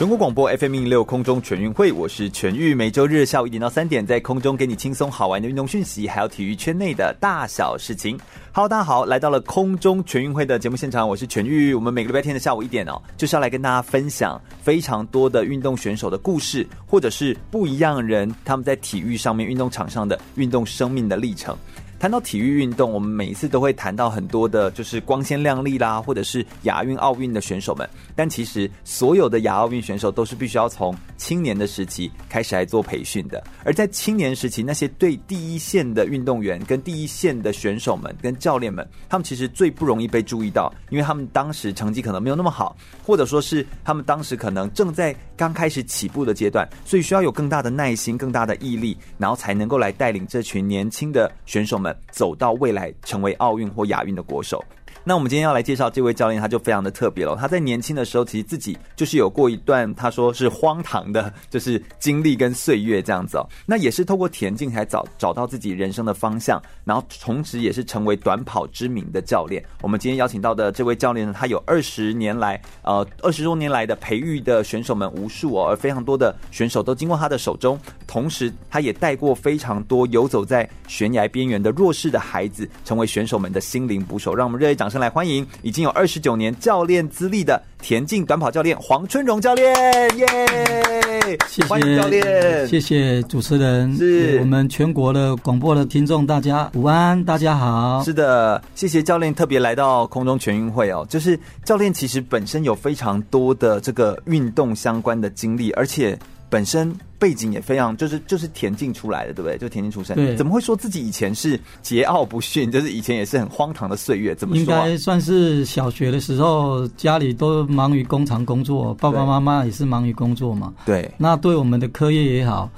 全国广播 FM 一六空中全运会，我是全玉，每周日下午一点到三点，在空中给你轻松好玩的运动讯息，还有体育圈内的大小事情。Hello，大家好，来到了空中全运会的节目现场，我是全玉。我们每个礼拜天的下午一点哦，就是要来跟大家分享非常多的运动选手的故事，或者是不一样人他们在体育上面、运动场上的运动生命的历程。谈到体育运动，我们每一次都会谈到很多的，就是光鲜亮丽啦，或者是亚运、奥运的选手们。但其实，所有的亚奥运选手都是必须要从青年的时期开始来做培训的。而在青年时期，那些对第一线的运动员、跟第一线的选手们、跟教练们，他们其实最不容易被注意到，因为他们当时成绩可能没有那么好，或者说是他们当时可能正在刚开始起步的阶段，所以需要有更大的耐心、更大的毅力，然后才能够来带领这群年轻的选手们。走到未来，成为奥运或亚运的国手。那我们今天要来介绍这位教练，他就非常的特别了。他在年轻的时候，其实自己就是有过一段他说是荒唐的，就是经历跟岁月这样子哦。那也是透过田径才找找到自己人生的方向，然后同时也是成为短跑知名的教练。我们今天邀请到的这位教练呢，他有二十年来，呃，二十多年来的培育的选手们无数哦，而非常多的选手都经过他的手中。同时，他也带过非常多游走在悬崖边缘的弱势的孩子，成为选手们的心灵捕手。让我们热烈掌声来欢迎已经有二十九年教练资历的田径短跑教练黄春荣教练，耶！谢谢欢迎教练，谢谢主持人，是我们全国的广播的听众，大家午安，大家好。是的，谢谢教练特别来到空中全运会哦。就是教练其实本身有非常多的这个运动相关的经历，而且本身。背景也非常，就是就是田径出来的，对不对？就田径出身，对，怎么会说自己以前是桀骜不驯？就是以前也是很荒唐的岁月，怎么说？应该算是小学的时候，家里都忙于工厂工作，爸爸妈妈也是忙于工作嘛。对，那对我们的课业也好，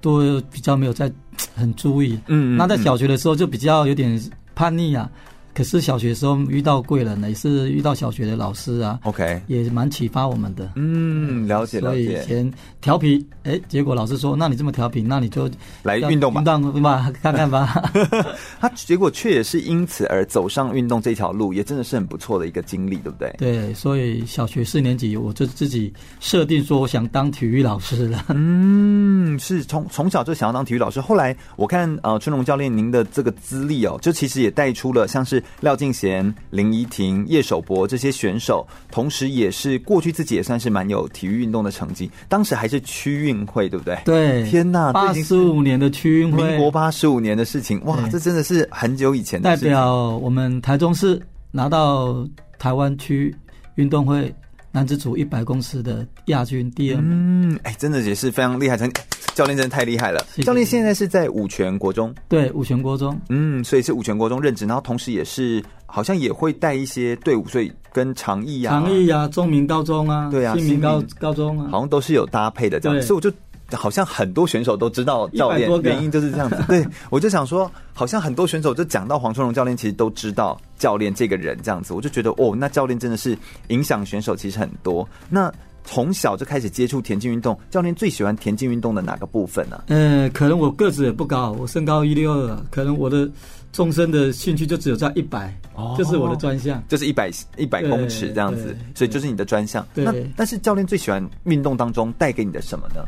都比较没有在很注意。嗯，嗯，那在小学的时候就比较有点叛逆啊。可是小学时候遇到贵人呢，也是遇到小学的老师啊，OK，也蛮启发我们的。嗯，了解了解。所以以前调皮，哎、欸，结果老师说，那你这么调皮，那你就来运动吧，运动吧，看看吧。他结果却也是因此而走上运动这条路，也真的是很不错的一个经历，对不对？对，所以小学四年级我就自己设定说，我想当体育老师了。嗯，是从从小就想要当体育老师。后来我看呃春龙教练您的这个资历哦，就其实也带出了像是。廖敬贤、林怡婷、叶守博这些选手，同时也是过去自己也算是蛮有体育运动的成绩。当时还是区运会，对不对？对，天呐，八十五年的区运会，民国八十五年的事情，哇，这真的是很久以前的事情。代表我们台中市拿到台湾区运动会男子组一百公尺的亚军第二名。嗯，哎，真的也是非常厉害，成教练真的太厉害了。教练现在是在五全国中，对，五全国中，嗯，所以是五全国中任职，然后同时也是好像也会带一些队伍，所以跟长义啊、长义啊、中明高中啊，对啊，新明高高中啊，好像都是有搭配的这样，所以我就好像很多选手都知道教练，原因就是这样子。对，我就想说，好像很多选手就讲到黄春荣教练，其实都知道教练这个人这样子，我就觉得哦，那教练真的是影响选手其实很多。那从小就开始接触田径运动，教练最喜欢田径运动的哪个部分呢、啊？呃，可能我个子也不高，我身高一六二，可能我的终身的兴趣就只有在一百，哦，就是我的专项，就是一百一百公尺这样子，所以就是你的专项。那但是教练最喜欢运动当中带给你的什么呢？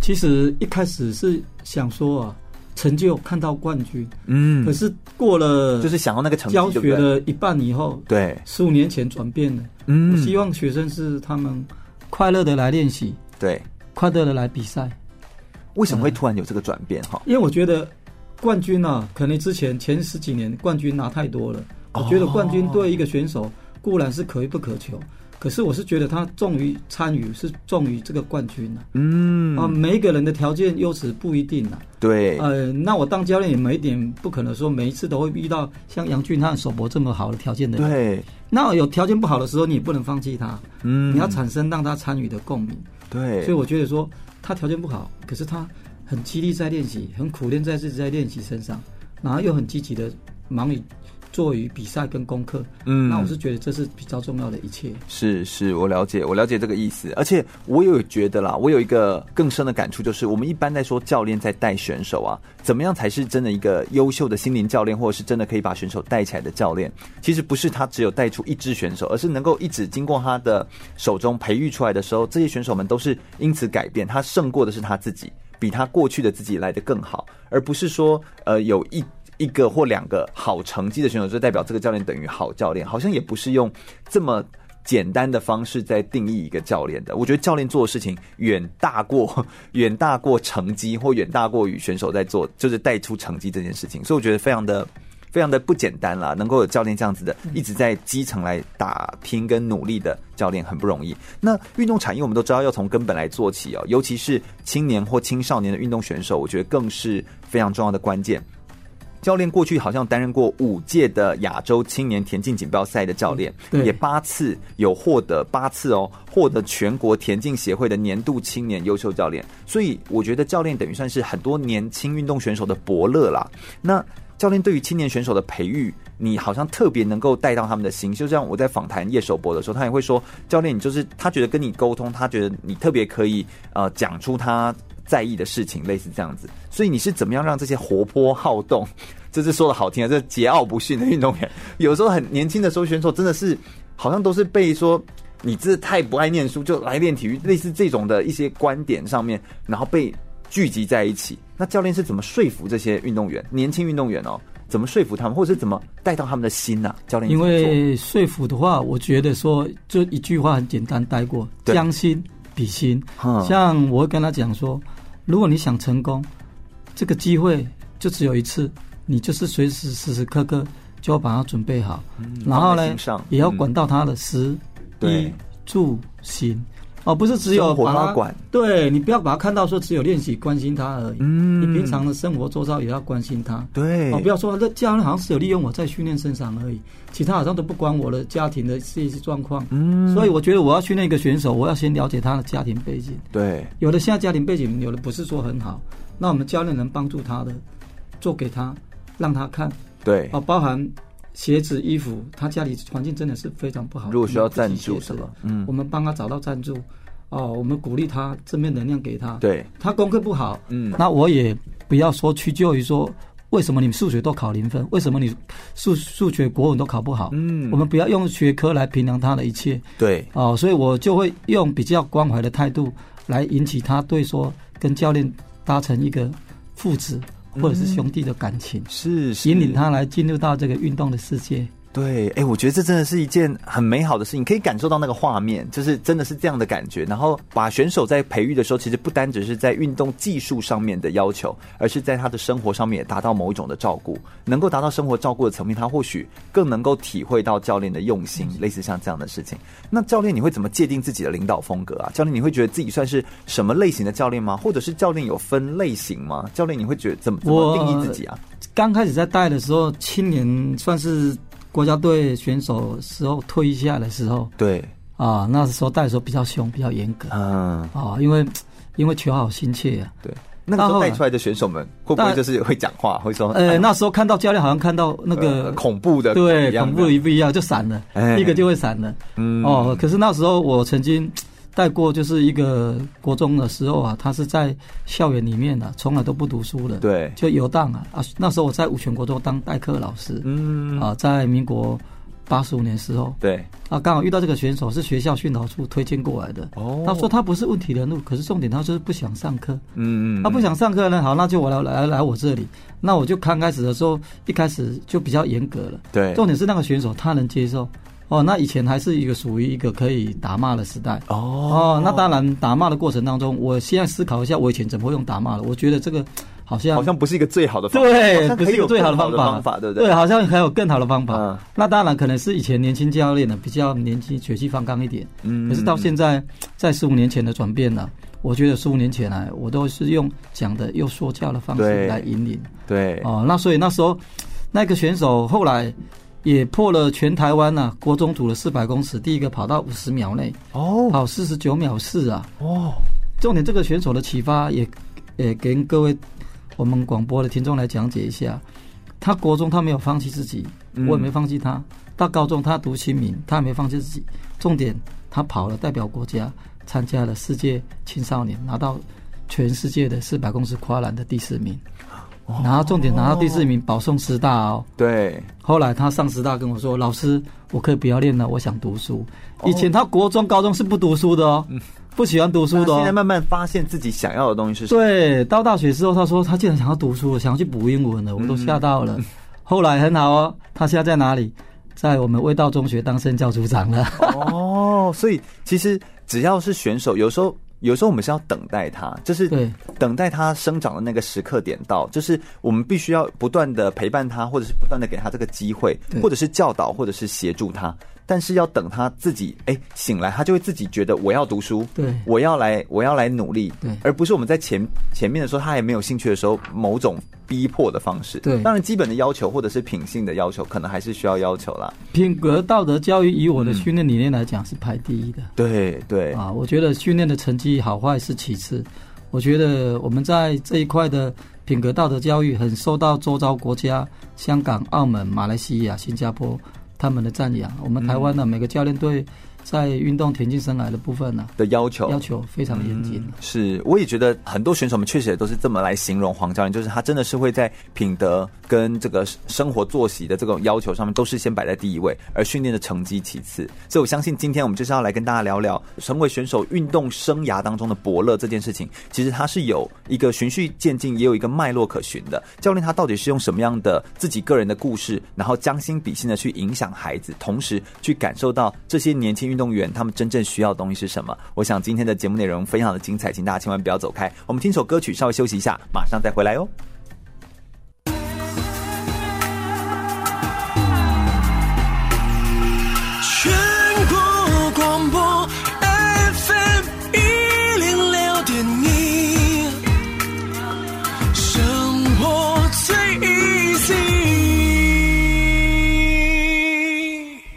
其实一开始是想说啊，成就看到冠军，嗯，可是过了就是想要那个成绩，教学了一半以后，对，十五年前转变了，嗯，我希望学生是他们。快乐的来练习，对，快乐的来比赛。为什么会突然有这个转变？哈、嗯，因为我觉得冠军啊，可能之前前十几年冠军拿太多了。我觉得冠军对一个选手固然是可遇不可求，可是我是觉得他重于参与，是重于这个冠军啊。嗯啊，每一个人的条件优势不一定啊。对，呃，那我当教练也没一点不可能说每一次都会遇到像杨俊和守博这么好的条件的人。对。那有条件不好的时候，你也不能放弃他，嗯，你要产生让他参与的共鸣，对，所以我觉得说他条件不好，可是他很激励在练习，很苦练在自己在练习身上，然后又很积极的忙于做于比赛跟功课。嗯，那我是觉得这是比较重要的一切。是是，我了解，我了解这个意思。而且我有觉得啦，我有一个更深的感触，就是我们一般在说教练在带选手啊，怎么样才是真的一个优秀的心灵教练，或者是真的可以把选手带起来的教练？其实不是他只有带出一支选手，而是能够一直经过他的手中培育出来的时候，这些选手们都是因此改变，他胜过的是他自己。比他过去的自己来的更好，而不是说，呃，有一一个或两个好成绩的选手就代表这个教练等于好教练，好像也不是用这么简单的方式在定义一个教练的。我觉得教练做的事情远大过 远大过成绩，或远大过于选手在做，就是带出成绩这件事情。所以我觉得非常的。非常的不简单啦，能够有教练这样子的，一直在基层来打拼跟努力的教练很不容易。那运动产业我们都知道要从根本来做起哦，尤其是青年或青少年的运动选手，我觉得更是非常重要的关键。教练过去好像担任过五届的亚洲青年田径锦标赛的教练，也八次有获得八次哦，获得全国田径协会的年度青年优秀教练。所以我觉得教练等于算是很多年轻运动选手的伯乐啦。那教练对于青年选手的培育，你好像特别能够带到他们的心。就像我在访谈叶守博的时候，他也会说，教练，你就是他觉得跟你沟通，他觉得你特别可以呃讲出他在意的事情，类似这样子。所以你是怎么样让这些活泼好动，这是说的好听啊，这桀骜不驯的运动员，有时候很年轻的时候选手真的是好像都是被说你这太不爱念书就来练体育，类似这种的一些观点上面，然后被。聚集在一起，那教练是怎么说服这些运动员、年轻运动员哦？怎么说服他们，或者是怎么带到他们的心呢、啊？教练，因为说服的话，我觉得说就一句话很简单带过：将心比心。像我会跟他讲说，如果你想成功，这个机会就只有一次，你就是随时时时刻刻就要把它准备好，嗯、然后呢，也要管到他的食衣住行。哦，不是只有把他管，对，你不要把他看到说只有练习关心他而已，嗯，你平常的生活周遭也要关心他，对，哦，不要说这教练好像是有利用我在训练身上而已，其他好像都不关我的家庭的这些状况，嗯，所以我觉得我要训练一个选手，我要先了解他的家庭背景，对，有的现在家庭背景有的不是说很好，那我们教练能帮助他的，做给他，让他看，对，哦，包含鞋子、衣服，他家里环境真的是非常不好，如果需要赞助什么，嗯，我们帮他找到赞助。哦，我们鼓励他，正面能量给他。对，他功课不好，嗯，那我也不要说屈就于说，为什么你们数学都考零分？为什么你数数学、国文都考不好？嗯，我们不要用学科来衡量他的一切。对，哦，所以我就会用比较关怀的态度来引起他对说跟教练达成一个父子或者是兄弟的感情，是，是引领他来进入到这个运动的世界。对，哎，我觉得这真的是一件很美好的事情，可以感受到那个画面，就是真的是这样的感觉。然后把选手在培育的时候，其实不单只是在运动技术上面的要求，而是在他的生活上面也达到某一种的照顾，能够达到生活照顾的层面，他或许更能够体会到教练的用心，类似像这样的事情。那教练，你会怎么界定自己的领导风格啊？教练，你会觉得自己算是什么类型的教练吗？或者是教练有分类型吗？教练，你会觉得怎么怎么定义自己啊？刚开始在带的时候，青年算是。国家队选手时候退役下来的时候，对啊，那时候带的时候比较凶，比较严格，嗯啊，因为因为求好心切啊。对，那个时候带出来的选手们会不会就是会讲话，会说？呃，那时候看到教练好像看到那个、呃、恐怖的，对，恐怖的一不一样就闪了，一个就会闪了。嗯哦，可是那时候我曾经。带过就是一个国中的时候啊，他是在校园里面啊，从来都不读书的，对，就游荡啊啊！那时候我在五权国中当代课老师，嗯。啊，在民国八十五年时候，对。啊，刚好遇到这个选手是学校训导处推荐过来的，哦，他说他不是问题人物，可是重点他就是不想上课，嗯嗯，他不想上课呢，好，那就我来来来我这里，那我就刚开始的时候一开始就比较严格了，对，重点是那个选手他能接受。哦，那以前还是一个属于一个可以打骂的时代。哦哦，那当然打骂的过程当中，我现在思考一下，我以前怎么会用打骂的？我觉得这个好像好像不是一个最好的方法，对，不是一个最好的方法，方法对不对？对，好像还有更好的方法。嗯、那当然可能是以前年轻教练呢比较年轻，血气方刚一点。嗯，可是到现在，在十五年前的转变呢，我觉得十五年前来，我都是用讲的又说教的方式来引领。对，对哦，那所以那时候那个选手后来。也破了全台湾呐、啊，国中组的四百公尺，第一个跑到五十秒内，哦，跑四十九秒四啊，哦，重点这个选手的启发也，也给各位我们广播的听众来讲解一下。他国中他没有放弃自己，我也没放弃他。嗯、到高中他读新民，他也没放弃自己。重点他跑了，代表国家参加了世界青少年，拿到全世界的四百公尺跨栏的第四名。然后重点拿到第四名，保送师大哦。对。后来他上师大跟我说：“老师，我可以不要练了，我想读书。”以前他国中、高中是不读书的哦，不喜欢读书的。现在慢慢发现自己想要的东西是什么。对，到大学之后，他说他竟然想要读书了，想要去补英文了，我都吓到了。后来很好哦，他现在在哪里？在我们味道中学当生教组长了。哦，所以其实只要是选手，有时候。有时候我们是要等待它，就是等待它生长的那个时刻点到，就是我们必须要不断的陪伴它，或者是不断的给它这个机会，或者是教导，或者是协助他。但是要等他自己哎、欸、醒来，他就会自己觉得我要读书，对，我要来我要来努力，对，而不是我们在前前面的时候他还没有兴趣的时候某种逼迫的方式。对，当然基本的要求或者是品性的要求，可能还是需要要求啦。品格道德教育以我的训练理念来讲是排第一的。嗯、对对啊，我觉得训练的成绩好坏是其次，我觉得我们在这一块的品格道德教育很受到周遭国家香港、澳门、马来西亚、新加坡。他们的赞扬，我们台湾的每个教练队。在运动田径生涯的部分呢、啊，的要求要求非常的严谨、嗯。是，我也觉得很多选手们确实也都是这么来形容黄教练，就是他真的是会在品德跟这个生活作息的这种要求上面，都是先摆在第一位，而训练的成绩其次。所以我相信今天我们就是要来跟大家聊聊，成为选手运动生涯当中的伯乐这件事情，其实它是有一个循序渐进，也有一个脉络可循的。教练他到底是用什么样的自己个人的故事，然后将心比心的去影响孩子，同时去感受到这些年轻运。运动员他们真正需要的东西是什么？我想今天的节目内容非常的精彩，请大家千万不要走开。我们听首歌曲，稍微休息一下，马上再回来哦。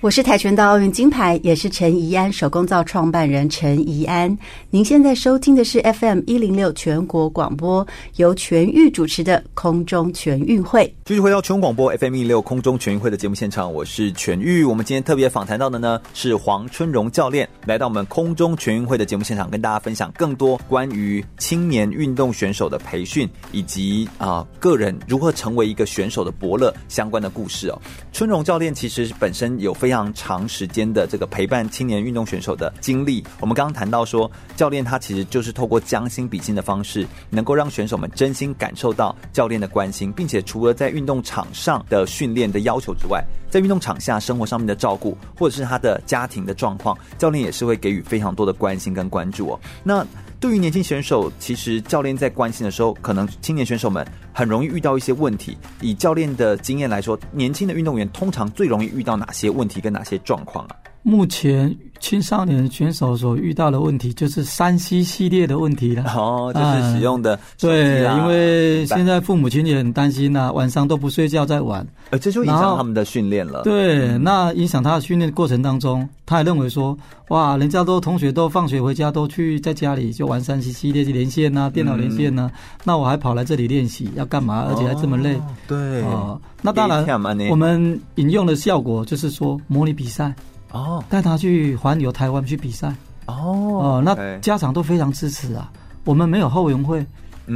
我是跆拳道奥运金牌，也是陈怡安手工皂创办人陈怡安。您现在收听的是 FM 一零六全国广播，由全域主持的空中全运会。继续回到全广播 FM 一零六空中全运会的节目现场，我是全域。我们今天特别访谈到的呢是黄春荣教练，来到我们空中全运会的节目现场，跟大家分享更多关于青年运动选手的培训以及啊、个人如何成为一个选手的伯乐相关的故事哦。春荣教练其实本身有非常非常长时间的这个陪伴青年运动选手的经历，我们刚刚谈到说，教练他其实就是透过将心比心的方式，能够让选手们真心感受到教练的关心，并且除了在运动场上的训练的要求之外，在运动场下生活上面的照顾，或者是他的家庭的状况，教练也是会给予非常多的关心跟关注哦。那对于年轻选手，其实教练在关心的时候，可能青年选手们很容易遇到一些问题。以教练的经验来说，年轻的运动员通常最容易遇到哪些问题跟哪些状况啊？目前青少年选手所遇到的问题就是三 C 系列的问题了。哦，就是使用的、啊、对，因为现在父母亲也很担心呐、啊，晚上都不睡觉在玩，呃，这就影响他们的训练了。对，嗯、那影响他的训练过程当中，他也认为说，哇，人家都同学都放学回家都去在家里就玩三 C 系列去连线呐、啊，电脑连线呐、啊，嗯、那我还跑来这里练习要干嘛？而且还这么累。哦、对，哦，那当然，我们引用的效果就是说模拟比赛。哦，带他去环游台湾去比赛哦，哦，那家长都非常支持啊。我们没有后援会，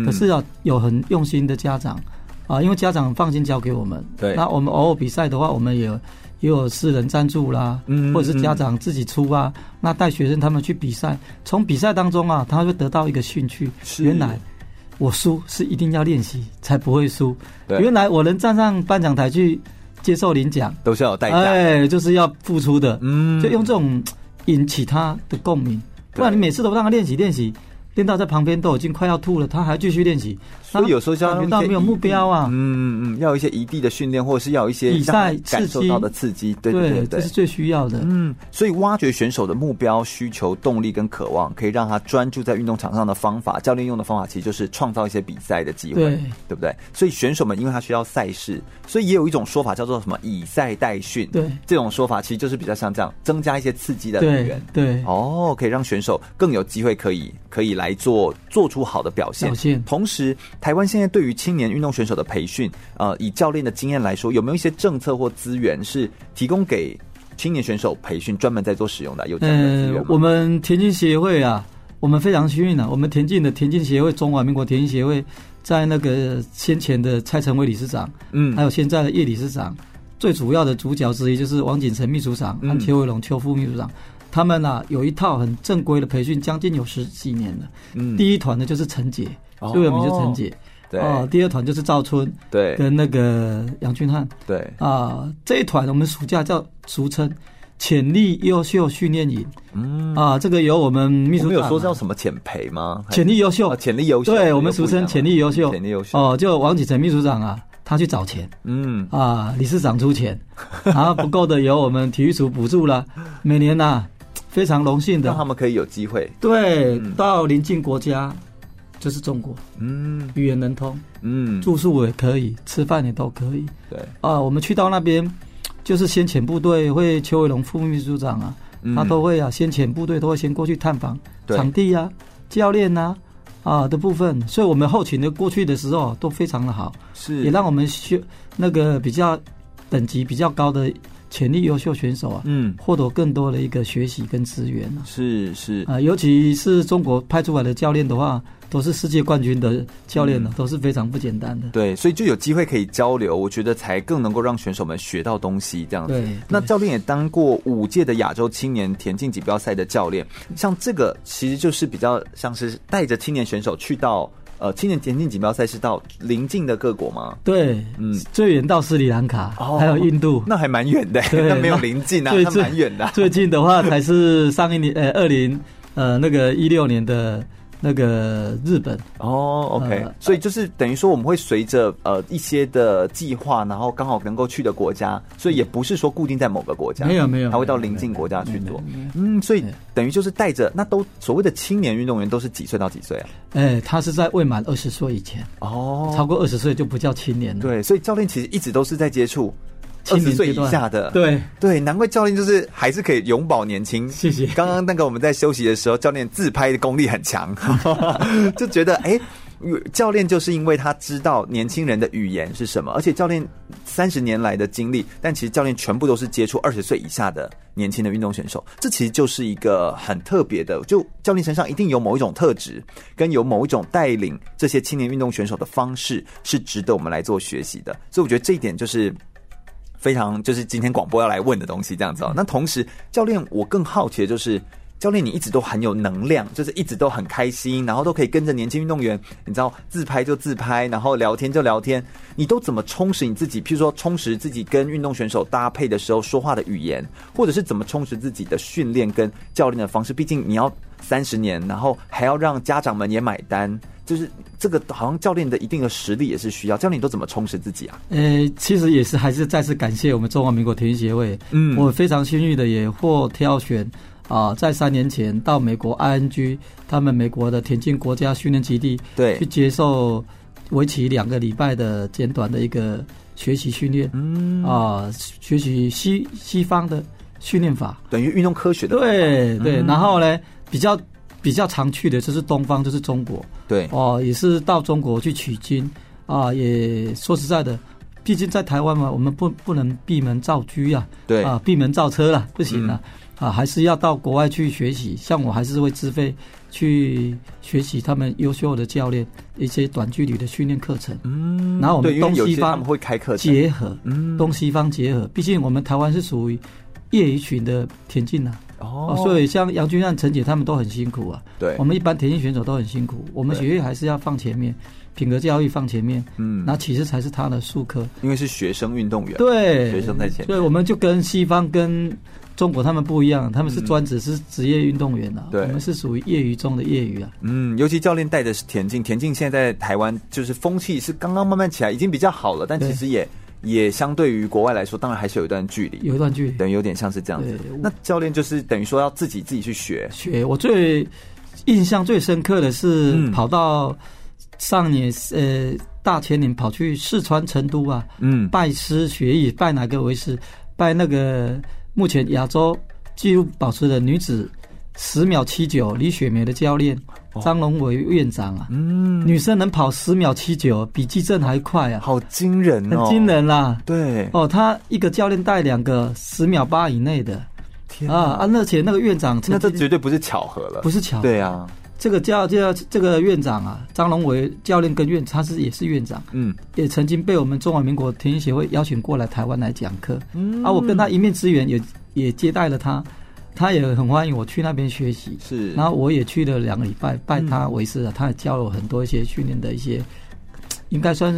可是要有很用心的家长啊，因为家长放心交给我们。对，那我们偶尔比赛的话，我们也也有私人赞助啦，嗯，或者是家长自己出啊。那带学生他们去比赛，从比赛当中啊，他会得到一个兴趣。原来我输是一定要练习才不会输。原来我能站上颁奖台去。接受领奖。都是要有代价，哎，就是要付出的，嗯，就用这种引起他的共鸣，不然你每次都让他练习练习。练到在旁边都已经快要吐了，他还继续练习，所以有时候就要感觉到没有目标啊。嗯嗯嗯，要有一些异地的训练，或者是要有一些比赛感受到的刺激，对对对，这是最需要的。嗯，所以挖掘选手的目标、需求、动力跟渴望，可以让他专注在运动场上的方法，教练用的方法其实就是创造一些比赛的机会，对，对不对？所以选手们因为他需要赛事，所以也有一种说法叫做什么以赛代训。对，这种说法其实就是比较像这样，增加一些刺激的来源。对，哦，可以让选手更有机会可以可以来。来做做出好的表现。表现。同时，台湾现在对于青年运动选手的培训，呃，以教练的经验来说，有没有一些政策或资源是提供给青年选手培训专门在做使用的？有这样的资源吗？呃，我们田径协会啊，我们非常幸运啊，我们田径的田径协会，中华民国田径协会，在那个先前的蔡成伟理事长，嗯，还有现在的叶理事长，最主要的主角之一就是王景成秘书长和邱维龙邱副秘书长。他们呐、啊、有一套很正规的培训，将近有十几年了。嗯，第一团呢就是陈杰，最有名就是陈杰。对哦，第二团就是赵春，对，跟那个杨俊汉。对啊，这一团我们暑假叫俗称潜力优秀训练营。嗯啊，这个由我们秘书长、啊、有说叫什么潜培吗？潜力优秀，潜力优秀。对我们俗称潜力优秀，潜力优秀。哦，就王启成秘书长啊，他去找钱。嗯啊，理事长出钱，然后不够的由我们体育署补助了。每年呐、啊。非常荣幸的，让他们可以有机会对、嗯、到邻近国家，就是中国，嗯，语言能通，嗯，住宿也可以，吃饭也都可以，对。啊，我们去到那边，就是先遣部队会邱伟龙副秘书长啊，嗯、他都会啊，先遣部队都会先过去探访场地啊，教练呐啊，啊的部分，所以我们后勤的过去的时候都非常的好，是。也让我们学那个比较等级比较高的。潜力优秀选手啊，嗯，获得更多的一个学习跟资源啊，是是啊，尤其是中国派出来的教练的话，都是世界冠军的教练呢，嗯，都是非常不简单的。对，所以就有机会可以交流，我觉得才更能够让选手们学到东西。这样子，对，那教练也当过五届的亚洲青年田径锦标赛的教练，像这个其实就是比较像是带着青年选手去到。呃，青年田径锦标赛是到邻近的各国吗？对，嗯，最远到斯里兰卡，哦、还有印度，那还蛮远的，那没有邻近啊，那蛮远的。最近的话才是上一年，呃，二零，呃，那个一六年的。那个日本哦，OK，呃，所以就是等于说我们会随着呃一些的计划，然后刚好能够去的国家，所以也不是说固定在某个国家，没有没有，还会到邻近国家去做。嗯，所以等于就是带着那都所谓的青年运动员都是几岁到几岁啊？哎，他是在未满二十岁以前哦，超过二十岁就不叫青年了。对，所以教练其实一直都是在接触。二十岁以下的，对对，难怪教练就是还是可以永葆年轻。谢谢。刚刚那个我们在休息的时候，教练自拍的功力很强，就觉得哎，教练就是因为他知道年轻人的语言是什么，而且教练三十年来的经历，但其实教练全部都是接触二十岁以下的年轻的运动选手，这其实就是一个很特别的，就教练身上一定有某一种特质，跟有某一种带领这些青年运动选手的方式，是值得我们来做学习的。所以我觉得这一点就是。非常就是今天广播要来问的东西，这样子哦。那同时，教练，我更好奇的就是，教练你一直都很有能量，就是一直都很开心，然后都可以跟着年轻运动员，你知道自拍就自拍，然后聊天就聊天，你都怎么充实你自己？譬如说，充实自己跟运动选手搭配的时候说话的语言，或者是怎么充实自己的训练跟教练的方式？毕竟你要三十年，然后还要让家长们也买单。就是这个，好像教练的一定的实力也是需要。教练都怎么充实自己啊？呃，其实也是还是再次感谢我们中华民国体育协会。嗯，我非常幸运的也获挑选啊、呃，在三年前到美国 ING 他们美国的田径国家训练基地，对，去接受为期两个礼拜的简短的一个学习训练。嗯啊、呃，学习西西方的训练法，等于运动科学的。对对，然后呢，比较。比较常去的就是东方，就是中国。对哦，也是到中国去取经啊。也说实在的，毕竟在台湾嘛，我们不不能闭门造车呀。对啊，闭门造车了不行了、嗯、啊，还是要到国外去学习。像我还是会自费去学习他们优秀的教练一些短距离的训练课程。嗯，然后我们东西方会开课结合，嗯，东西方结合。毕竟我们台湾是属于业余群的田径啊。哦，所以像杨俊汉、陈姐他们都很辛苦啊。对，我们一般田径选手都很辛苦，我们学业还是要放前面，品格教育放前面。嗯，那其实才是他的术科，因为是学生运动员，对，学生在前面。所以我们就跟西方、跟中国他们不一样，他们是专职是职业运动员啊，对，我们是属于业余中的业余啊。嗯，尤其教练带的是田径，田径现在在台湾就是风气是刚刚慢慢起来，已经比较好了，但其实也。也相对于国外来说，当然还是有一段距离，有一段距离，等于有点像是这样子。那教练就是等于说要自己自己去学学。我最印象最深刻的是跑到上年呃大前年跑去四川成都啊，嗯，拜师学艺，拜哪个为师？拜那个目前亚洲纪录保持的女子十秒七九，李雪梅的教练张龙伟院长啊，嗯，女生能跑十秒七九，比纪政还快啊，好惊人哦，很惊人啦。对，哦，他一个教练带两个十秒八以内的，天啊啊！而且那个院长，那这绝对不是巧合了，不是巧合，对啊。这个教教这个院长啊，张龙伟教练跟院，他是也是院长，嗯，也曾经被我们中华民国田径协会邀请过来台湾来讲课，嗯，啊，我跟他一面之缘，也也接待了他，他也很欢迎我去那边学习，是，然后我也去了两个礼拜，拜他为师啊，他也教了我很多一些训练的一些，应该算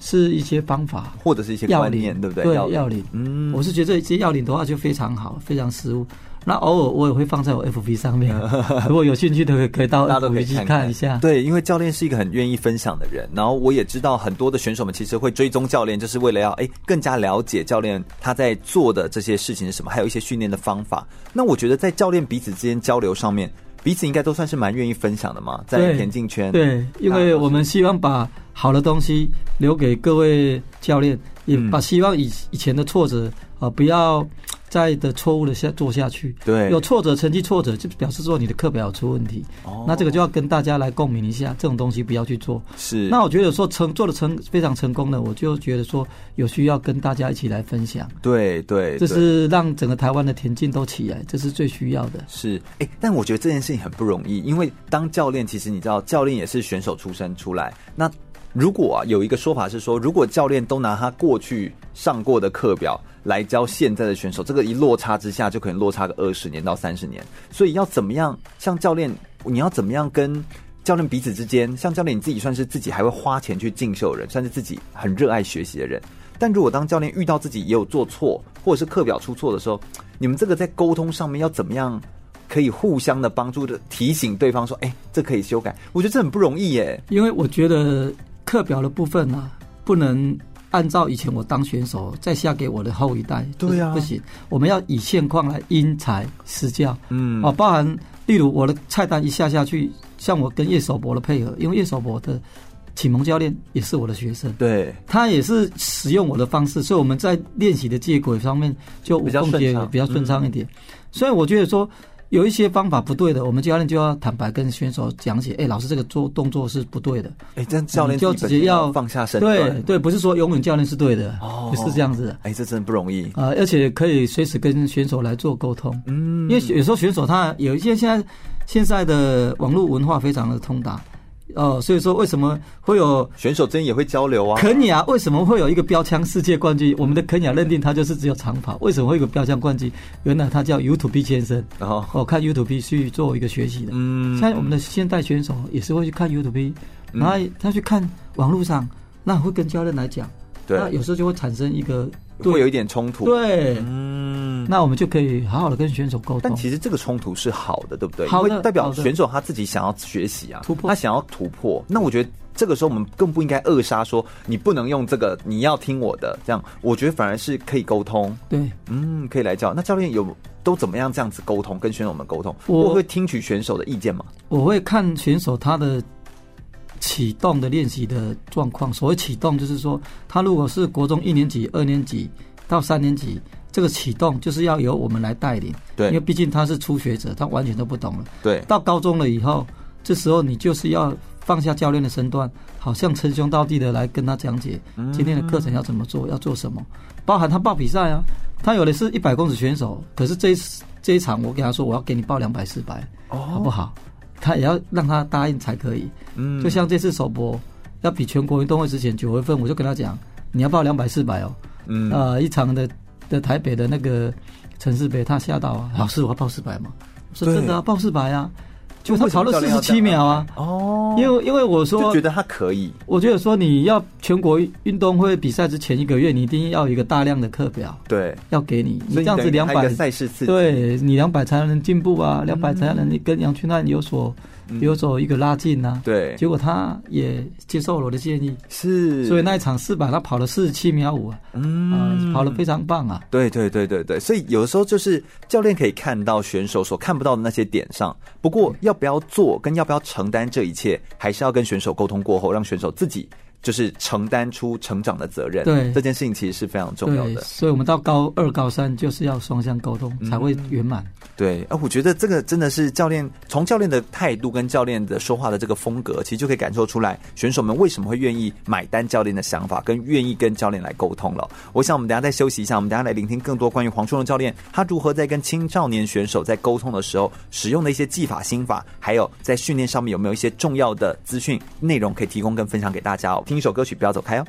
是一些方法。或者是一些观念，对不对？对，要领，嗯，我是觉得这些要领的话就非常好，非常实务。那偶尔我也会放在我 FB 上面，如果有兴趣的可以可以到 FB 去看一下。对，因为教练是一个很愿意分享的人，然后我也知道很多的选手们其实会追踪教练，就是为了要哎更加了解教练他在做的这些事情是什么，还有一些训练的方法。那我觉得在教练彼此之间交流上面，彼此应该都算是蛮愿意分享的嘛，在田径圈。对，因为我们希望把好的东西留给各位教练，也把希望以以前的挫折啊不要。在的错误的下做下去，对，有挫折，成绩挫折，就表示说你的课表出问题。哦，那这个就要跟大家来共鸣一下，这种东西不要去做。是，那我觉得说成做的成非常成功的，我就觉得说有需要跟大家一起来分享。对对，这是让整个台湾的田径都起来，这是最需要的。是，哎，但我觉得这件事情很不容易，因为当教练，其实你知道，教练也是选手出身出来。那如果啊，有一个说法是说，如果教练都拿他过去上过的课表来教现在的选手，这个一落差之下，就可能落差个二十年到三十年。所以要怎么样？像教练，你要怎么样跟教练彼此之间？像教练你自己算是自己还会花钱去进修的人，算是自己很热爱学习的人。但如果当教练遇到自己也有做错，或者是课表出错的时候，你们这个在沟通上面要怎么样可以互相的帮助的提醒对方说：“哎，这可以修改。”我觉得这很不容易耶，因为我觉得。课表的部分啊，不能按照以前我当选手再下给我的后一代，对呀，不行。我们要以现况来因材施教，嗯，哦，包含例如我的菜单一下下去，像我跟叶守博的配合，因为叶守博的启蒙教练也是我的学生，对，他也是使用我的方式，所以我们在练习的接轨上面就无缝接轨比较顺畅。一点，所以我觉得说。有一些方法不对的，我们教练就要坦白跟选手讲解。哎、欸，老师这个做动作是不对的。哎、欸，这样教练就直接要放下身段。对对，不是说永远教练是对的，哦，不是这样子的。哎、欸，这真的不容易啊、呃！而且可以随时跟选手来做沟通。嗯，因为有时候选手他有一些现在现在的网络文化非常的通达。哦，所以说为什么会有选手之间也会交流啊？肯尼亚为什么会有一个标枪世界冠军？我们的肯尼亚认定他就是只有长跑，为什么会有个标枪冠军？原来他叫 YouTube 先生，然后我看 YouTube 去做一个学习的。嗯，像我们的现代选手也是会去看 YouTube，然后他去看网络上，那会跟教练来讲，对，那有时候就会产生一个。会有一点冲突，对，嗯，那我们就可以好好的跟选手沟通。但其实这个冲突是好的，对不对？好的，因为代表选手他自己想要学习啊，突破，他想要突破。那我觉得这个时候我们更不应该扼杀，说你不能用这个，你要听我的。这样，我觉得反而是可以沟通。对，嗯，可以来教。那教练有都怎么样这样子沟通，跟选手们沟通？我会听取选手的意见吗？我会看选手他的。启动的练习的状况，所谓启动就是说，他如果是国中一年级、二年级到三年级，这个启动就是要由我们来带领。对，因为毕竟他是初学者，他完全都不懂了。对，到高中了以后，这时候你就是要放下教练的身段，好像称兄道弟的来跟他讲解今天的课程要怎么做，要做什么，包含他报比赛啊，他有的是一百公尺选手，可是这一这一场我给他说，我要给你报两百、四百，哦，好不好？他也要让他答应才可以，嗯，就像这次首播要比全国运动会之前九月份，我就跟他讲，你要报两百四百哦，嗯，啊、呃，一场的的台北的那个城市杯，他吓到啊，老师我要报四百嘛，我说真的啊，报四百啊。就他跑了四十七秒啊！哦，因为因为我说就觉得他可以，我觉得说你要全国运动会比赛之前一个月，你一定要有一个大量的课表，对，要给你，你这样子两百赛事次，对你两百才能进步啊，两百才能跟杨俊汉有所。有走一个拉近呢、啊，对，结果他也接受了我的建议，是，所以那一场四百他跑了四十七秒五啊，嗯、呃，跑的非常棒啊，对对对对对，所以有的时候就是教练可以看到选手所看不到的那些点上，不过要不要做跟要不要承担这一切，还是要跟选手沟通过后，让选手自己就是承担出成长的责任。对，这件事情其实是非常重要的。所以我们到高二、高三就是要双向沟通，才会圆满。嗯对，啊，我觉得这个真的是教练从教练的态度跟教练的说话的这个风格，其实就可以感受出来选手们为什么会愿意买单教练的想法，跟愿意跟教练来沟通了。我想我们等下再休息一下，我们等下来聆听更多关于黄春龙教练他如何在跟青少年选手在沟通的时候使用的一些技法心法，还有在训练上面有没有一些重要的资讯内容可以提供跟分享给大家哦。听一首歌曲，不要走开哦。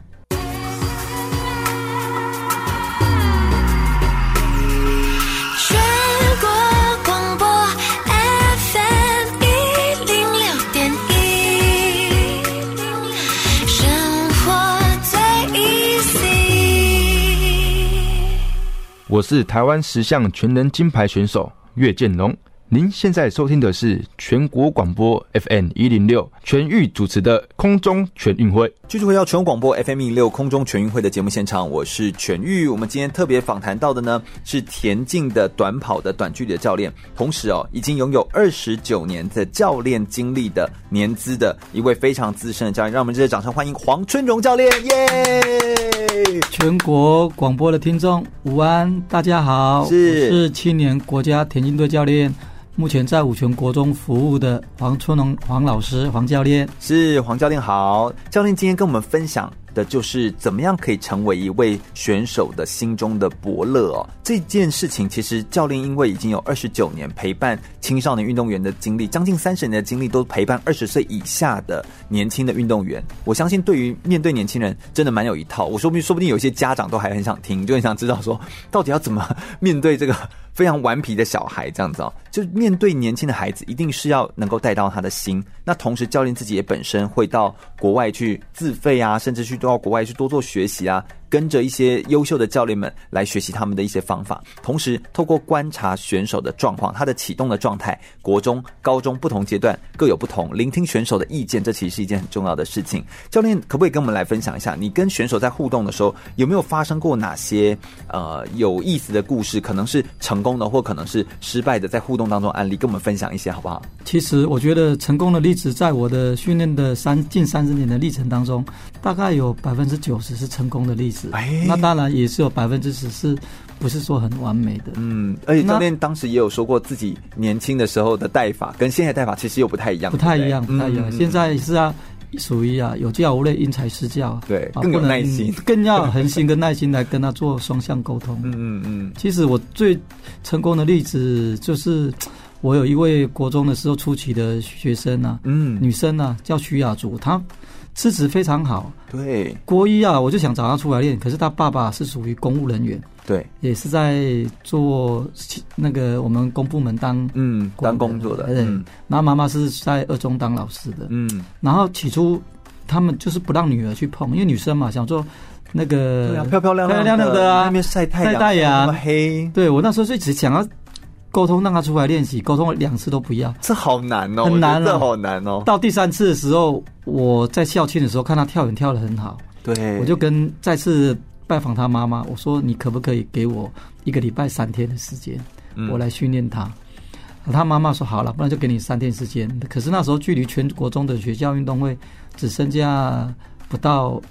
我是台湾十项全能金牌选手岳建龙。您现在收听的是全国广播 FM 一零六全域主持的空中全运会。继续回到全国广播 FM 一零六空中全运会的节目现场，我是全玉。我们今天特别访谈到的呢是田径的短跑的短距离的教练，同时哦已经拥有二十九年的教练经历的年资的一位非常资深的教练。让我们热烈掌声欢迎黄春荣教练！耶！全国广播的听众午安，大家好，是是青年国家田径队教练。目前在五权国中服务的黄春龙黄老师黄教练，是黄教练好，教练今天跟我们分享的就是怎么样可以成为一位选手的心中的伯乐哦。这件事情其实教练因为已经有二十九年陪伴青少年运动员的经历，将近三十年的经历都陪伴二十岁以下的年轻的运动员。我相信对于面对年轻人真的蛮有一套。我说不定说不定有些家长都还很想听，就很想知道说到底要怎么面对这个。非常顽皮的小孩，这样子哦，就面对年轻的孩子，一定是要能够带到他的心。那同时，教练自己也本身会到国外去自费啊，甚至去到国外去多做学习啊。跟着一些优秀的教练们来学习他们的一些方法，同时透过观察选手的状况，他的启动的状态，国中、高中不同阶段各有不同，聆听选手的意见，这其实是一件很重要的事情。教练可不可以跟我们来分享一下，你跟选手在互动的时候，有没有发生过哪些呃有意思的故事？可能是成功的，或可能是失败的，在互动当中案例，跟我们分享一些好不好？其实我觉得成功的例子，在我的训练的三近三十年的历程当中，大概有百分之九十是成功的例子。哎，那当然也是有百分之十是，不是说很完美的。嗯，而且教练当时也有说过，自己年轻的时候的带法跟现在带法其实又不太一样，不太一样，不太一样。嗯、现在是啊，属于啊有教无类，因材施教，对，更有耐心，更要恒心跟耐心来跟他做双向沟通。嗯嗯嗯。其实我最成功的例子就是，我有一位国中的时候初期的学生啊，嗯，女生啊，叫徐雅竹，她。资质非常好，对。国一啊，我就想找他出来练，可是他爸爸是属于公务人员，对，也是在做那个我们公部门当嗯当工作的，对。嗯、然后妈妈是在二中当老师的，嗯。然后起初他们就是不让女儿去碰，因为女生嘛想做那个对啊，漂漂亮亮的啊，那边晒太阳，晒太阳那么黑。对，我那时候就一直想要。沟通让他出来练习，沟通了两次都不要，这好难哦，很难这好难哦。到第三次的时候，我在校庆的时候看他跳远跳得很好，对，我就跟再次拜访他妈妈，我说你可不可以给我一个礼拜三天的时间，嗯、我来训练他。他妈妈说好了，不然就给你三天时间。可是那时候距离全国中的学校运动会只剩下不到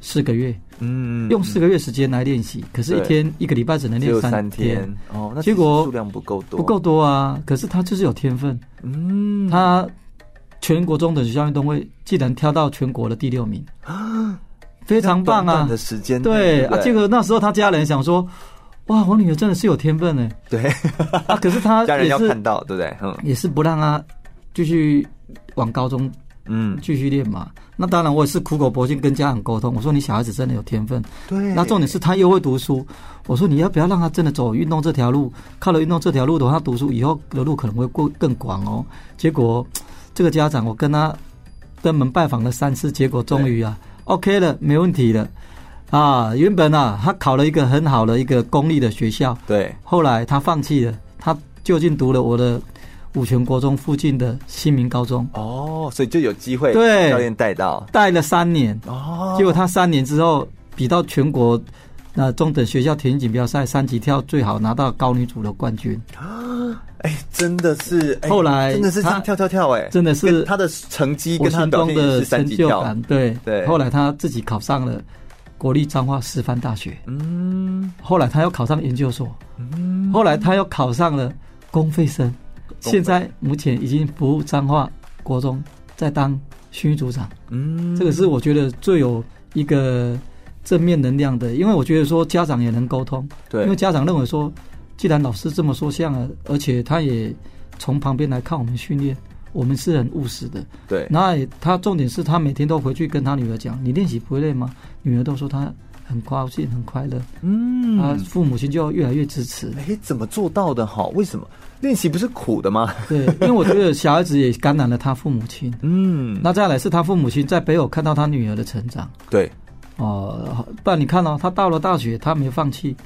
四个月。嗯，用四个月时间来练习，可是一天一个礼拜只能练三天哦，那结果数量不够多，不够多啊。可是他就是有天分，嗯，他全国中等学校运动会既然挑到全国的第六名，非常棒啊！的时间对啊，结果那时候他家人想说，哇，我女儿真的是有天分呢。对啊，可是他 家人要看到，对不对？嗯，也是不让他继续往高中。嗯，继续练嘛。那当然，我也是苦口婆心跟家长沟通。我说，你小孩子真的有天分。对。那重点是他又会读书。我说，你要不要让他真的走运动这条路？靠了运动这条路的话，他读书以后的路可能会过更广哦。结果，这个家长我跟他登门拜访了三次，结果终于啊，OK 了，没问题了。啊，原本啊，他考了一个很好的一个公立的学校。对。后来他放弃了，他就近读了我的。五泉国中附近的新民高中。哦，所以就有机会对。教练带到。带了三年。哦，结果他三年之后比到全国那中等学校田径锦标赛三级跳最好拿到高女组的冠军。啊 哎，真的是，后来真的是他跳跳跳，哎，真的是他的成绩跟他的表现是三级跳，对。对。后来他自己考上了国立彰化师范大学，嗯。后来他又考上研究所，嗯。后来他又考上了公费生，现在目前已经服务彰化国中，在当训育组长，嗯。这个是我觉得最有一个正面能量的，因为我觉得说家长也能沟通，对，因为家长认为说。既然老师这么说像了，而且他也从旁边来看我们训练，我们是很务实的。对，那他重点是他每天都回去跟他女儿讲：“你练习不会累吗？”女儿都说她很高兴、很快乐。嗯，啊父母亲就要越来越支持。哎，怎么做到的？哈，为什么练习不是苦的吗？对，因为我觉得小孩子也感染了他父母亲。嗯，那再来是他父母亲在背后看到他女儿的成长。对，哦、呃，不然你看哦，他到了大学，他没有放弃。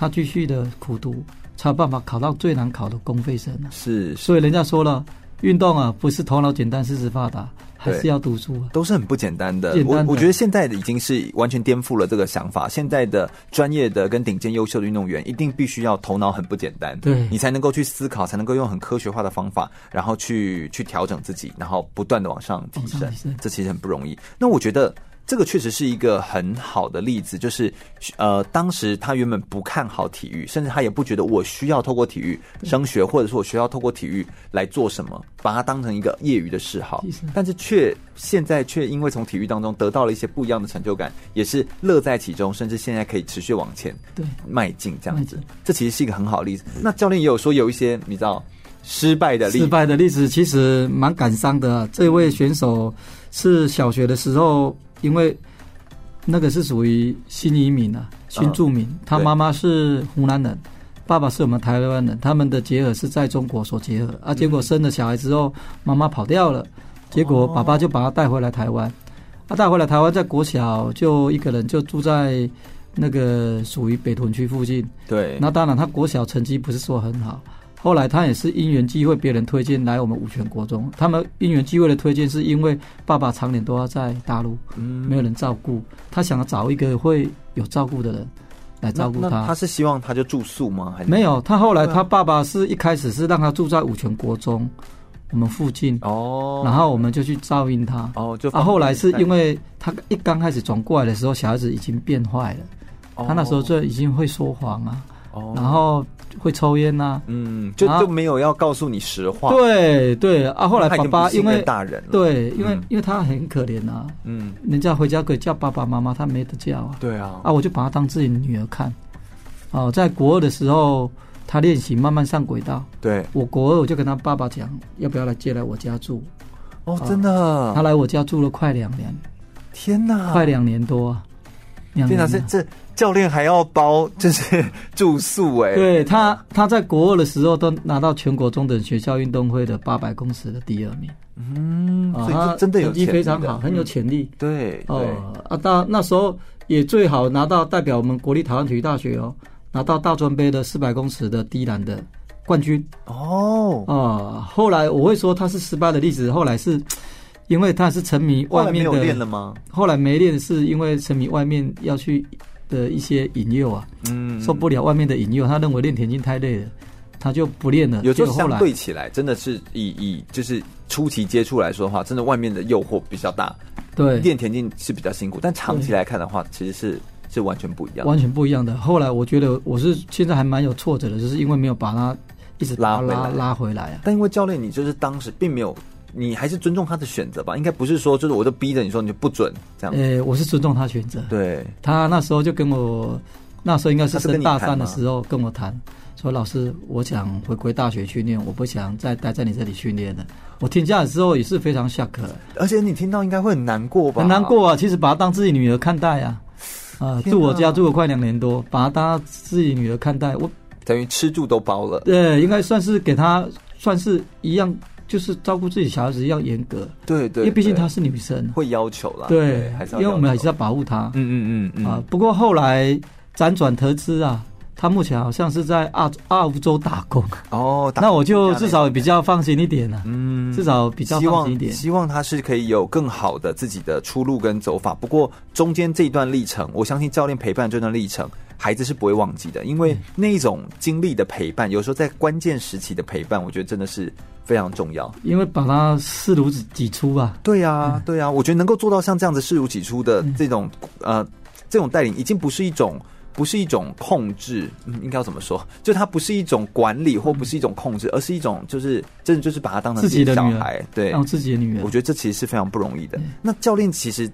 他继续的苦读，才有办法考到最难考的公费生。是，所以人家说了，运动啊，不是头脑简单，四肢发达，还是要读书啊，都是很不简单的。简单的我我觉得现在的已经是完全颠覆了这个想法。现在的专业的跟顶尖优秀的运动员，一定必须要头脑很不简单，对你才能够去思考，才能够用很科学化的方法，然后去去调整自己，然后不断的往上提升。这其实很不容易。那我觉得。这个确实是一个很好的例子，就是，呃，当时他原本不看好体育，甚至他也不觉得我需要透过体育升学，或者说我需要透过体育来做什么，把它当成一个业余的嗜好，但是却现在却因为从体育当中得到了一些不一样的成就感，也是乐在其中，甚至现在可以持续往前对迈进这样子，这其实是一个很好的例子。那教练也有说有一些你知道失败的例子，失败的例子其实蛮感伤的啊。这位选手是小学的时候。因为那个是属于新移民啊，新住民，他妈妈是湖南人，爸爸是我们台湾人，他们的结合是在中国所结合啊。结果生了小孩之后，妈妈跑掉了，结果爸爸就把他带回来台湾，他带回来台湾，在国小就一个人就住在那个属于北屯区附近。对，那当然他国小成绩不是说很好。后来他也是因缘际会，别人推荐来我们五泉国中。他们因缘际会的推荐，是因为爸爸常年都要在大陆，嗯，没有人照顾。他想要找一个会有照顾的人来照顾他。他是希望他就住宿吗？还是没有？他后来他爸爸是一开始是让他住在五泉国中我们附近哦，然后我们就去照应他哦。就啊，后来是因为他一刚开始转过来的时候，小孩子已经变坏了。他那时候就已经会说谎啊，然后。会抽烟呐、啊，嗯，就就没有要告诉你实话。对对啊，后来爸爸因为大人对，因为、嗯、因为他很可怜啊，嗯，人家回家可以叫爸爸妈妈，他没得叫啊。对啊，啊，我就把他当自己的女儿看。哦，在国二的时候，他练习慢慢上轨道。对，我国二我就跟他爸爸讲，要不要来接来我家住？哦，真的、啊，他来我家住了快两年。天哪，快两年多。天哪，这这。教练还要包，就是 住宿哎。对他，他在国二的时候都拿到全国中等学校运动会的八百公尺的第二名。嗯，所以他真的有成绩非常好，很有潜力。对，哦啊，到那时候也最好拿到代表我们国立台湾体育大学哦，拿到大专杯的四百公尺的低栏的冠军。哦，啊，后来我会说他是失败的例子，后来是 因为他是沉迷外面的。后来没有练了吗？后来没练是因为沉迷外面要去。的一些引诱啊，嗯，受不了外面的引诱，他认为练田径太累了，他就不练了。有时候相对起来，真的是以以就是初期接触来说的话，真的外面的诱惑比较大。对，练田径是比较辛苦，但长期来看的话，其实是是完全不一样，完全不一样的。后来我觉得我是现在还蛮有挫折的，就是因为没有把他一直拉拉拉回来啊。但因为教练，你就是当时并没有。你还是尊重他的选择吧，应该不是说就是我就逼着你说你就不准这样。呃、欸，我是尊重他选择。对，他那时候就跟我，那时候应该是升大三的时候跟我谈，说老师，我想回归大学训练，我不想再待在你这里训练了。我听下来之后也是非常下课，而且你听到应该会很难过吧？很难过啊，其实把他当自己女儿看待啊，啊，住我家住了快两年多，把他当自己女儿看待，我等于吃住都包了。对，应该算是给他算是一样。就是照顾自己小孩子一样严格，对对，因为毕竟她是女生，会要求啦。对，还是因为我们还是要保护她。嗯嗯嗯啊，不过后来辗转得知啊，她目前好像是在澳澳洲打工。哦，那我就至少比较放心一点了。嗯，至少比较放心一点。希望她是可以有更好的自己的出路跟走法。不过中间这一段历程，我相信教练陪伴这段历程。孩子是不会忘记的，因为那一种经历的陪伴，有时候在关键时期的陪伴，我觉得真的是非常重要。因为把他视如己出啊。对啊，对啊，我觉得能够做到像这样子视如己出的这种、嗯、呃这种带领，已经不是一种。不是一种控制，嗯，应该要怎么说？就它不是一种管理，或不是一种控制，而是一种就是真的就是把它当成自己的小孩，对，当自己的女儿。我觉得这其实是非常不容易的。那教练其实。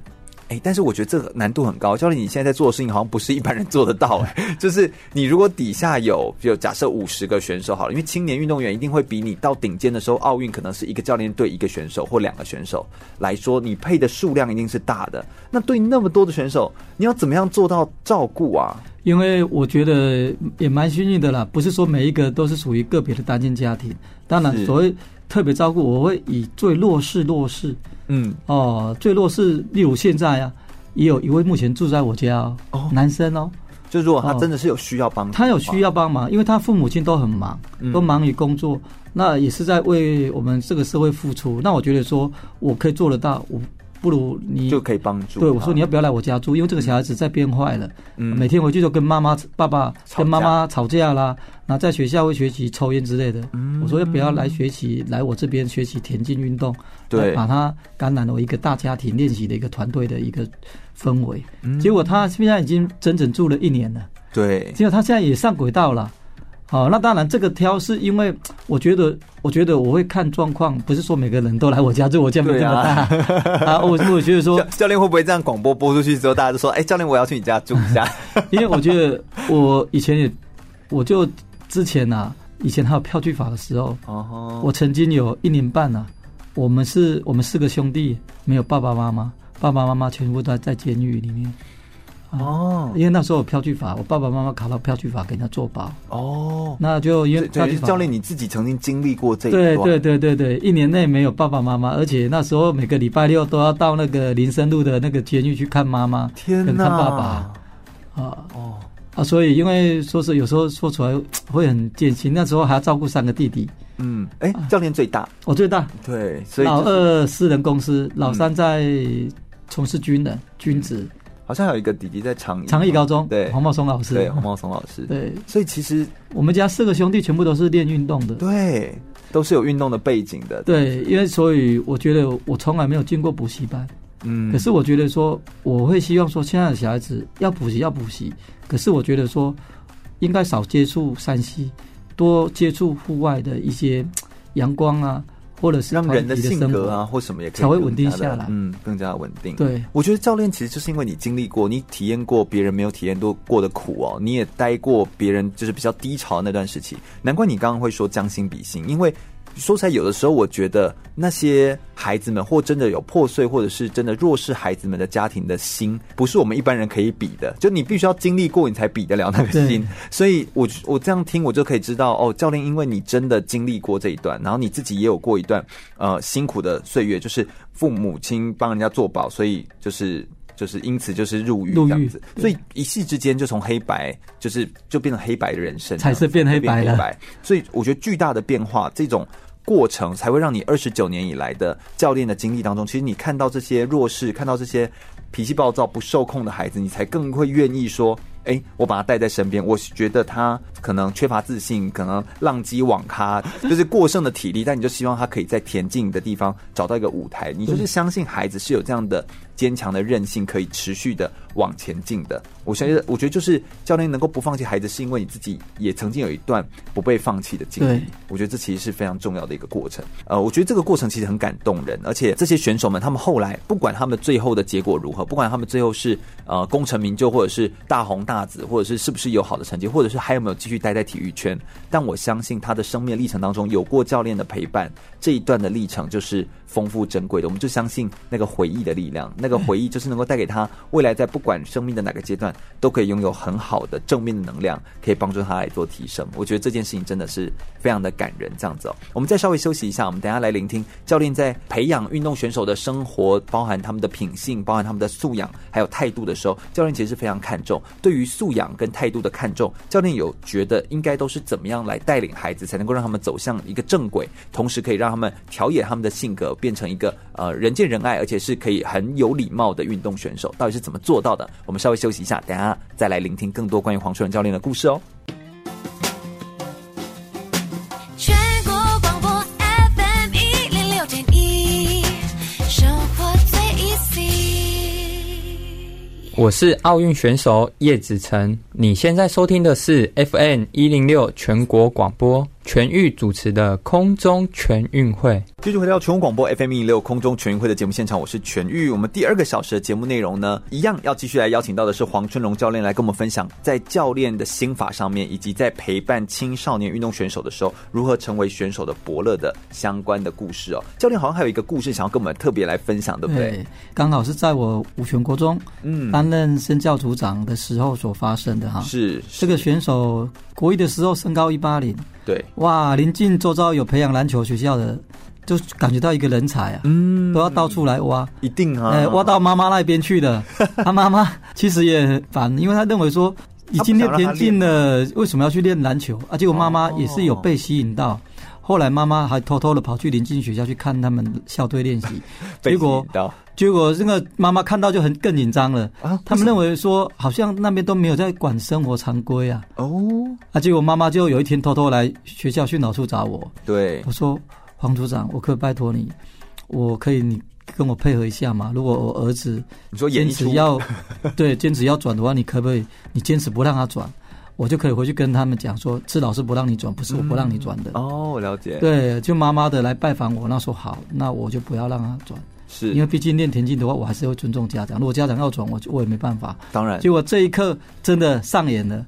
哎，但是我觉得这个难度很高。教练，你现在在做的事情好像不是一般人做得到。哎，就是你如果底下有，就假设五十个选手好了，因为青年运动员一定会比你到顶尖的时候，奥运可能是一个教练对一个选手或两个选手来说，你配的数量一定是大的。那对那么多的选手，你要怎么样做到照顾啊？因为我觉得也蛮幸运的啦，不是说每一个都是属于个别的单亲家庭。当然，所谓特别照顾，我会以最弱势弱势。嗯哦，最弱势，例如现在啊，也有一位目前住在我家哦，哦男生哦，就如果他真的是有需要帮，他有需要帮忙，因为他父母亲都很忙，嗯、都忙于工作，那也是在为我们这个社会付出。那我觉得说，我可以做得到，我。不如你就可以帮助。对，我说你要不要来我家住？因为这个小孩子在变坏了，嗯，每天回去就跟妈妈、爸爸、跟妈妈吵架啦，然后在学校会学习抽烟之类的。嗯，我说要不要来学习，来我这边学习田径运动？对，把他感染了一个大家庭练习的一个团队的一个氛围。结果他现在已经整整住了一年了。对，结果他现在也上轨道了。哦，那当然，这个挑是因为我觉得，我觉得我会看状况，不是说每个人都来我家住，我家没这么大啊，啊。我我觉得说，教练会不会这样广播播出去之后，大家都说，哎，教练我要去你家住一下？因为我觉得我以前也，我就之前呐、啊，以前还有票据法的时候，哦，我曾经有一年半呐、啊，我们是我们四个兄弟，没有爸爸妈妈，爸爸妈妈全部都在监狱里面。哦，因为那时候有票据法，我爸爸妈妈考到票据法给人家做保。哦，那就因为票据法，教练你自己曾经经历过这一段。对对对对对，一年内没有爸爸妈妈，而且那时候每个礼拜六都要到那个林森路的那个监狱去看妈妈，天跟看爸爸。啊哦啊，所以因为说是有时候说出来会很艰辛，那时候还要照顾三个弟弟。嗯，哎，教练最大，我最大。对，所以老二私人公司，老三在从事军人军职。好像有一个弟弟在长长义高中，对。黄茂松老师，对黄茂松老师，对，所以其实我们家四个兄弟全部都是练运动的，对，都是有运动的背景的，对，因为所以我觉得我从来没有进过补习班，嗯，可是我觉得说我会希望说现在的小孩子要补习要补习，可是我觉得说应该少接触山西，多接触户外的一些阳光啊。或者是让人的性格啊，或什么也可以才会稳定下来，嗯，更加稳定。对，我觉得教练其实就是因为你经历过，你体验过别人没有体验过过的苦哦，你也待过别人就是比较低潮的那段时期，难怪你刚刚会说将心比心，因为。说起来，有的时候我觉得那些孩子们，或真的有破碎，或者是真的弱势孩子们的家庭的心，不是我们一般人可以比的。就你必须要经历过，你才比得了那个心。所以我我这样听，我就可以知道，哦，教练，因为你真的经历过这一段，然后你自己也有过一段呃辛苦的岁月，就是父母亲帮人家做保，所以就是。就是因此就是入狱这样子，所以一夕之间就从黑白就是就变成黑白的人生，彩色变黑白了。所以我觉得巨大的变化，这种过程才会让你二十九年以来的教练的经历当中，其实你看到这些弱势，看到这些脾气暴躁、不受控的孩子，你才更会愿意说。哎、欸，我把他带在身边，我觉得他可能缺乏自信，可能浪迹网咖，就是过剩的体力，但你就希望他可以在田径的地方找到一个舞台，你就是相信孩子是有这样的坚强的韧性，可以持续的往前进的。我觉得，我觉得就是教练能够不放弃孩子，是因为你自己也曾经有一段不被放弃的经历。我觉得这其实是非常重要的一个过程。呃，我觉得这个过程其实很感动人，而且这些选手们，他们后来不管他们最后的结果如何，不管他们最后是呃功成名就，或者是大红大。紫，或者是是不是有好的成绩，或者是还有没有继续待在体育圈？但我相信他的生命历程当中有过教练的陪伴，这一段的历程就是丰富珍贵的。我们就相信那个回忆的力量，那个回忆就是能够带给他未来在不管生命的哪个阶段都可以拥有很好的正面的能量，可以帮助他来做提升。我觉得这件事情真的是非常的感人。这样子哦，我们再稍微休息一下，我们等下来聆听教练在培养运动选手的生活，包含他们的品性，包含他们的素养，还有态度的时候，教练其实是非常看重对于。素养跟态度的看重，教练有觉得应该都是怎么样来带领孩子，才能够让他们走向一个正轨，同时可以让他们调冶他们的性格，变成一个呃人见人爱，而且是可以很有礼貌的运动选手，到底是怎么做到的？我们稍微休息一下，等下再来聆听更多关于黄春荣教练的故事哦。我是奥运选手叶子成，你现在收听的是 FM 一零六全国广播。全域主持的空中全运会，继续回到全国广播 FM 一六空中全运会的节目现场，我是全域。我们第二个小时的节目内容呢，一样要继续来邀请到的是黄春荣教练来跟我们分享，在教练的心法上面，以及在陪伴青少年运动选手的时候，如何成为选手的伯乐的相关的故事哦。教练好像还有一个故事想要跟我们特别来分享，对不对？对，刚好是在我五权国中嗯担任身教组长的时候所发生的哈。是，是这个选手国一的时候身高一八零。对，哇！临近周遭有培养篮球学校的，就感觉到一个人才啊，嗯，都要到处来挖，一定啊，欸、挖到妈妈那边去的。他妈妈其实也很烦，因为他认为说已经练田径了，为什么要去练篮球啊？结果妈妈也是有被吸引到，后来妈妈还偷偷的跑去临近学校去看他们校队练习，结果。结果这个妈妈看到就很更紧张了啊！他们认为说好像那边都没有在管生活常规啊。哦，啊，结果妈妈就有一天偷偷来学校训导处找我。对，我说黄组长，我可以拜托你，我可以你跟我配合一下嘛？如果我儿子你说坚持要 对坚持要转的话，你可不可以你坚持不让他转，我就可以回去跟他们讲说，是老师不让你转，不是我不让你转的。嗯、哦，我了解。对，就妈妈的来拜访我，那说好，那我就不要让他转。是因为毕竟练田径的话，我还是会尊重家长。如果家长要转，我就我也没办法。当然，结果这一刻真的上演了。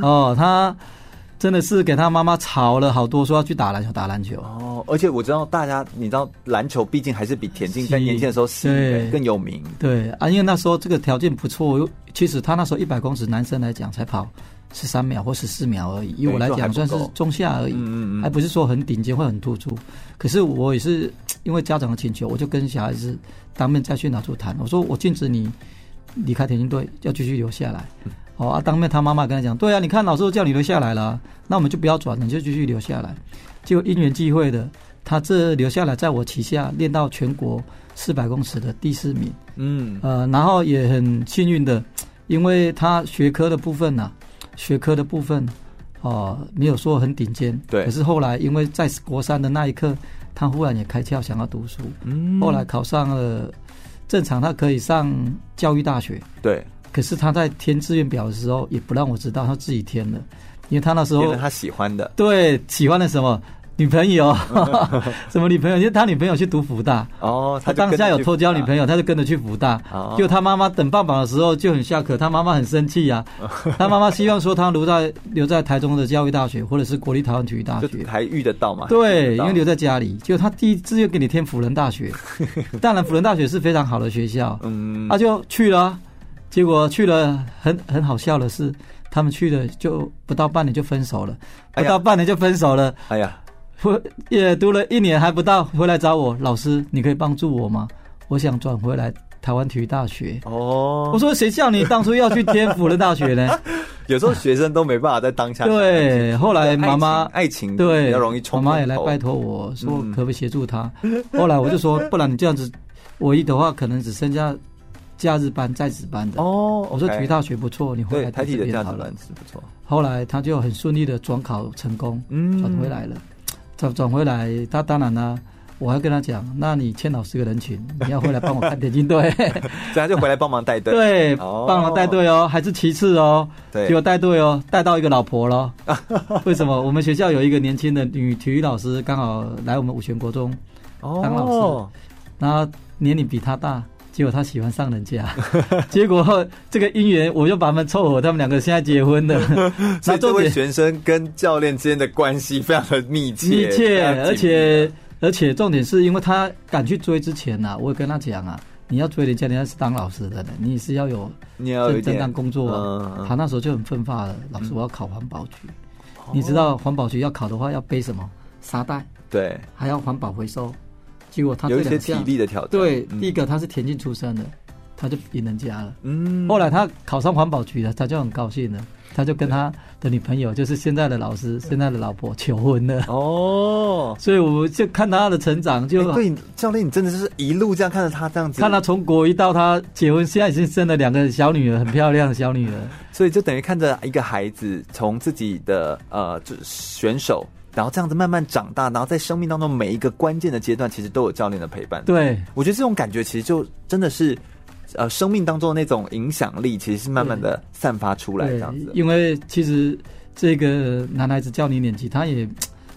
哦，他真的是给他妈妈吵了好多，说要去打篮球，打篮球。哦，而且我知道大家，你知道篮球毕竟还是比田径在年轻的时候是更有名。对啊，因为那时候这个条件不错，又其实他那时候一百公尺男生来讲才跑十三秒或十四秒而已，以我来讲算是中下而已，嗯嗯，还不是说很顶尖或很突出。可是我也是因为家长的请求，我就跟小孩子当面再去拿出谈，我说我禁止你离开田径队，要继续留下来。哦啊，当面他妈妈跟他讲，对啊，你看老师都叫你留下来了，那我们就不要转了，你就继续留下来。结果因缘际会的，他这留下来在我旗下练到全国四百公尺的第四名，嗯呃，然后也很幸运的，因为他学科的部分呢、啊。学科的部分，哦，没有说很顶尖，对。可是后来，因为在国三的那一刻，他忽然也开窍，想要读书。嗯。后来考上了，正常他可以上教育大学。对。可是他在填志愿表的时候，也不让我知道，他自己填的，因为他那时候填了他喜欢的。对，喜欢的什么？女朋友，什么女朋友？因为他女朋友去读福大。哦，他当下有偷交女朋友，他就跟着去福大。哦，就他妈妈等棒棒的时候就很下课，他妈妈很生气呀。他妈妈希望说他留在留在台中的教育大学，或者是国立台湾体育大学，还遇得到嘛？对，因为留在家里，就他第一志愿给你填辅仁大学，当然辅仁大学是非常好的学校，嗯，他就去了，结果去了很很好笑的是，他们去了就不到半年就分手了，不到半年就分手了，哎呀。我也读了一年还不到，回来找我老师，你可以帮助我吗？我想转回来台湾体育大学。哦，我说谁叫你当初要去天府的大学呢？有时候学生都没办法在当下。对，后来妈妈爱情对比较容易冲。妈妈也来拜托我说可不可以协助他。后来我就说，不然你这样子，我一的话可能只剩下假日班在职班的。哦，我说体育大学不错，你回来台体的假日班是不错。后来他就很顺利的转考成功，嗯，转回来了。转转回来，他当然呢，我还跟他讲，那你欠老师个人情，你要回来帮我看田径队，这样就回来帮忙带队，对，帮忙带队哦，还是其次哦，对，给我带队哦，带到一个老婆了，为什么？我们学校有一个年轻的女体育老师，刚好来我们五权国中当老师，然后年龄比他大。结果他喜欢上人家，结果这个姻缘，我就把他们凑合，他们两个现在结婚了。所以这位学生跟教练之间的关系非常的密切，密切，而且而且重点是因为他敢去追之前啊，我也跟他讲啊，你要追人家，人家是当老师的，你是要有你要有正当工作。嗯、他那时候就很奋发了，老师我要考环保局，嗯、你知道环保局要考的话要背什么？沙袋，对，还要环保回收。结果他有一些体力的挑战。对，嗯、第一个他是田径出身的，他就赢人家了。嗯，后来他考上环保局了，他就很高兴了。他就跟他的女朋友，就是现在的老师，现在的老婆求婚了。哦，所以我就看他的成长，就、欸、对教练，你真的是一路这样看着他这样子，看他从国一到他结婚，现在已经生了两个小女儿，很漂亮的小女儿。所以就等于看着一个孩子从自己的呃就选手。然后这样子慢慢长大，然后在生命当中每一个关键的阶段，其实都有教练的陪伴。对，我觉得这种感觉其实就真的是，呃，生命当中的那种影响力，其实是慢慢的散发出来这样子。因为其实这个男孩子教你年纪，他也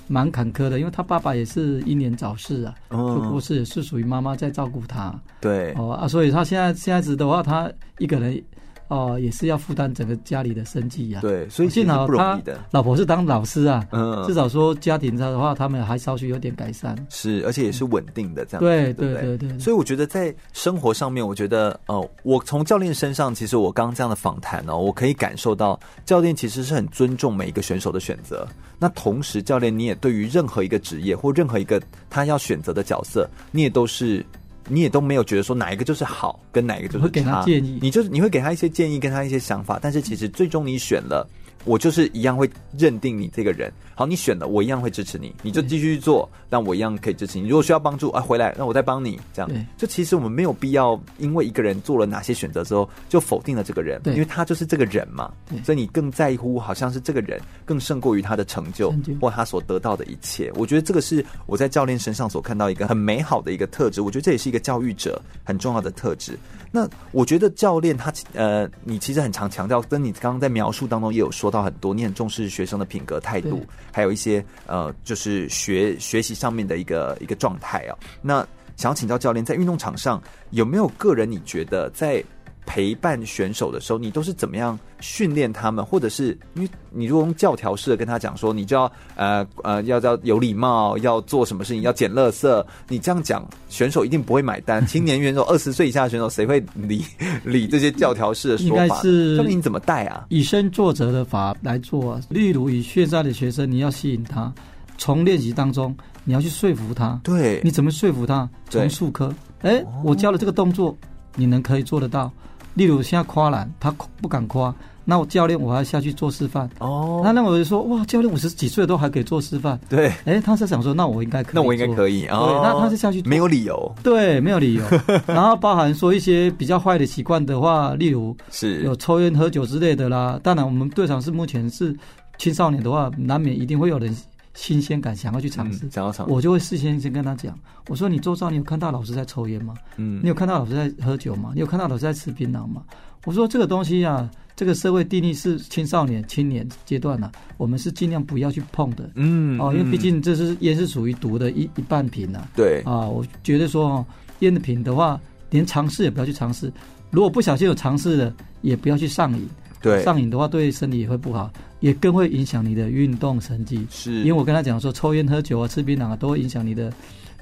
蛮坎坷的，因为他爸爸也是英年早逝啊，就不是也是属于妈妈在照顾他。对，哦啊，所以他现在现在子的话，他一个人。哦，也是要负担整个家里的生计呀。对，所以幸好他老婆是当老师啊，嗯，至少说家庭上的话，他们还稍许有点改善。是，而且也是稳定的这样。对对对对。所以我觉得在生活上面，我觉得呃，我从教练身上，其实我刚刚这样的访谈呢，我可以感受到教练其实是很尊重每一个选手的选择。那同时，教练你也对于任何一个职业或任何一个他要选择的角色，你也都是。你也都没有觉得说哪一个就是好，跟哪一个就是差。会给他建议，你就是你会给他一些建议，跟他一些想法，但是其实最终你选了。我就是一样会认定你这个人，好，你选了，我一样会支持你，你就继续去做，但我一样可以支持你。如果需要帮助啊，回来，那我再帮你，这样。就其实我们没有必要因为一个人做了哪些选择之后就否定了这个人，因为他就是这个人嘛。所以你更在乎，好像是这个人更胜过于他的成就或他所得到的一切。我觉得这个是我在教练身上所看到一个很美好的一个特质。我觉得这也是一个教育者很重要的特质。那我觉得教练他呃，你其实很常强调，跟你刚刚在描述当中也有说到很多，你很重视学生的品格态度，还有一些呃，就是学学习上面的一个一个状态啊。那想要请教教练，在运动场上有没有个人你觉得在陪伴选手的时候，你都是怎么样训练他们？或者是因为你如果用教条式的跟他讲说，你就要呃呃要要有礼貌，要做什么事情，要捡垃圾，你这样讲，选手一定不会买单。青年选手、二十岁以下的选手，谁会理理这些教条式的说法？应该是，那你怎么带啊？以身作则的法来做啊。例如，以现在的学生，你要吸引他，从练习当中你要去说服他。对，你怎么说服他？从术科，哎，我教了这个动作，你能可以做得到。例如现在跨栏，他不敢夸，那我教练我还要下去做示范。哦，那那我就说哇，教练五十几岁都还可以做示范。对，哎、欸，他是想说，那我应该可以，那我应该可以啊。对，哦、那他是下去没有理由。对，没有理由。然后包含说一些比较坏的习惯的话，例如是有抽烟喝酒之类的啦。当然，我们队长是目前是青少年的话，难免一定会有人。新鲜感，想要去尝试，嗯、想要尝，我就会事先先跟他讲，我说你周遭你有看到老师在抽烟吗？嗯，你有看到老师在喝酒吗？你有看到老师在吃槟榔吗？我说这个东西啊，这个社会定义是青少年、青年阶段啊，我们是尽量不要去碰的。嗯，哦，因为毕竟这是烟是属于毒的一一半品啊。对，啊，我觉得说哦，烟的品的话，连尝试也不要去尝试，如果不小心有尝试的，也不要去上瘾。对，上瘾的话对身体也会不好。也更会影响你的运动成绩，是因为我跟他讲说，抽烟、喝酒啊、吃槟榔啊，都会影响你的。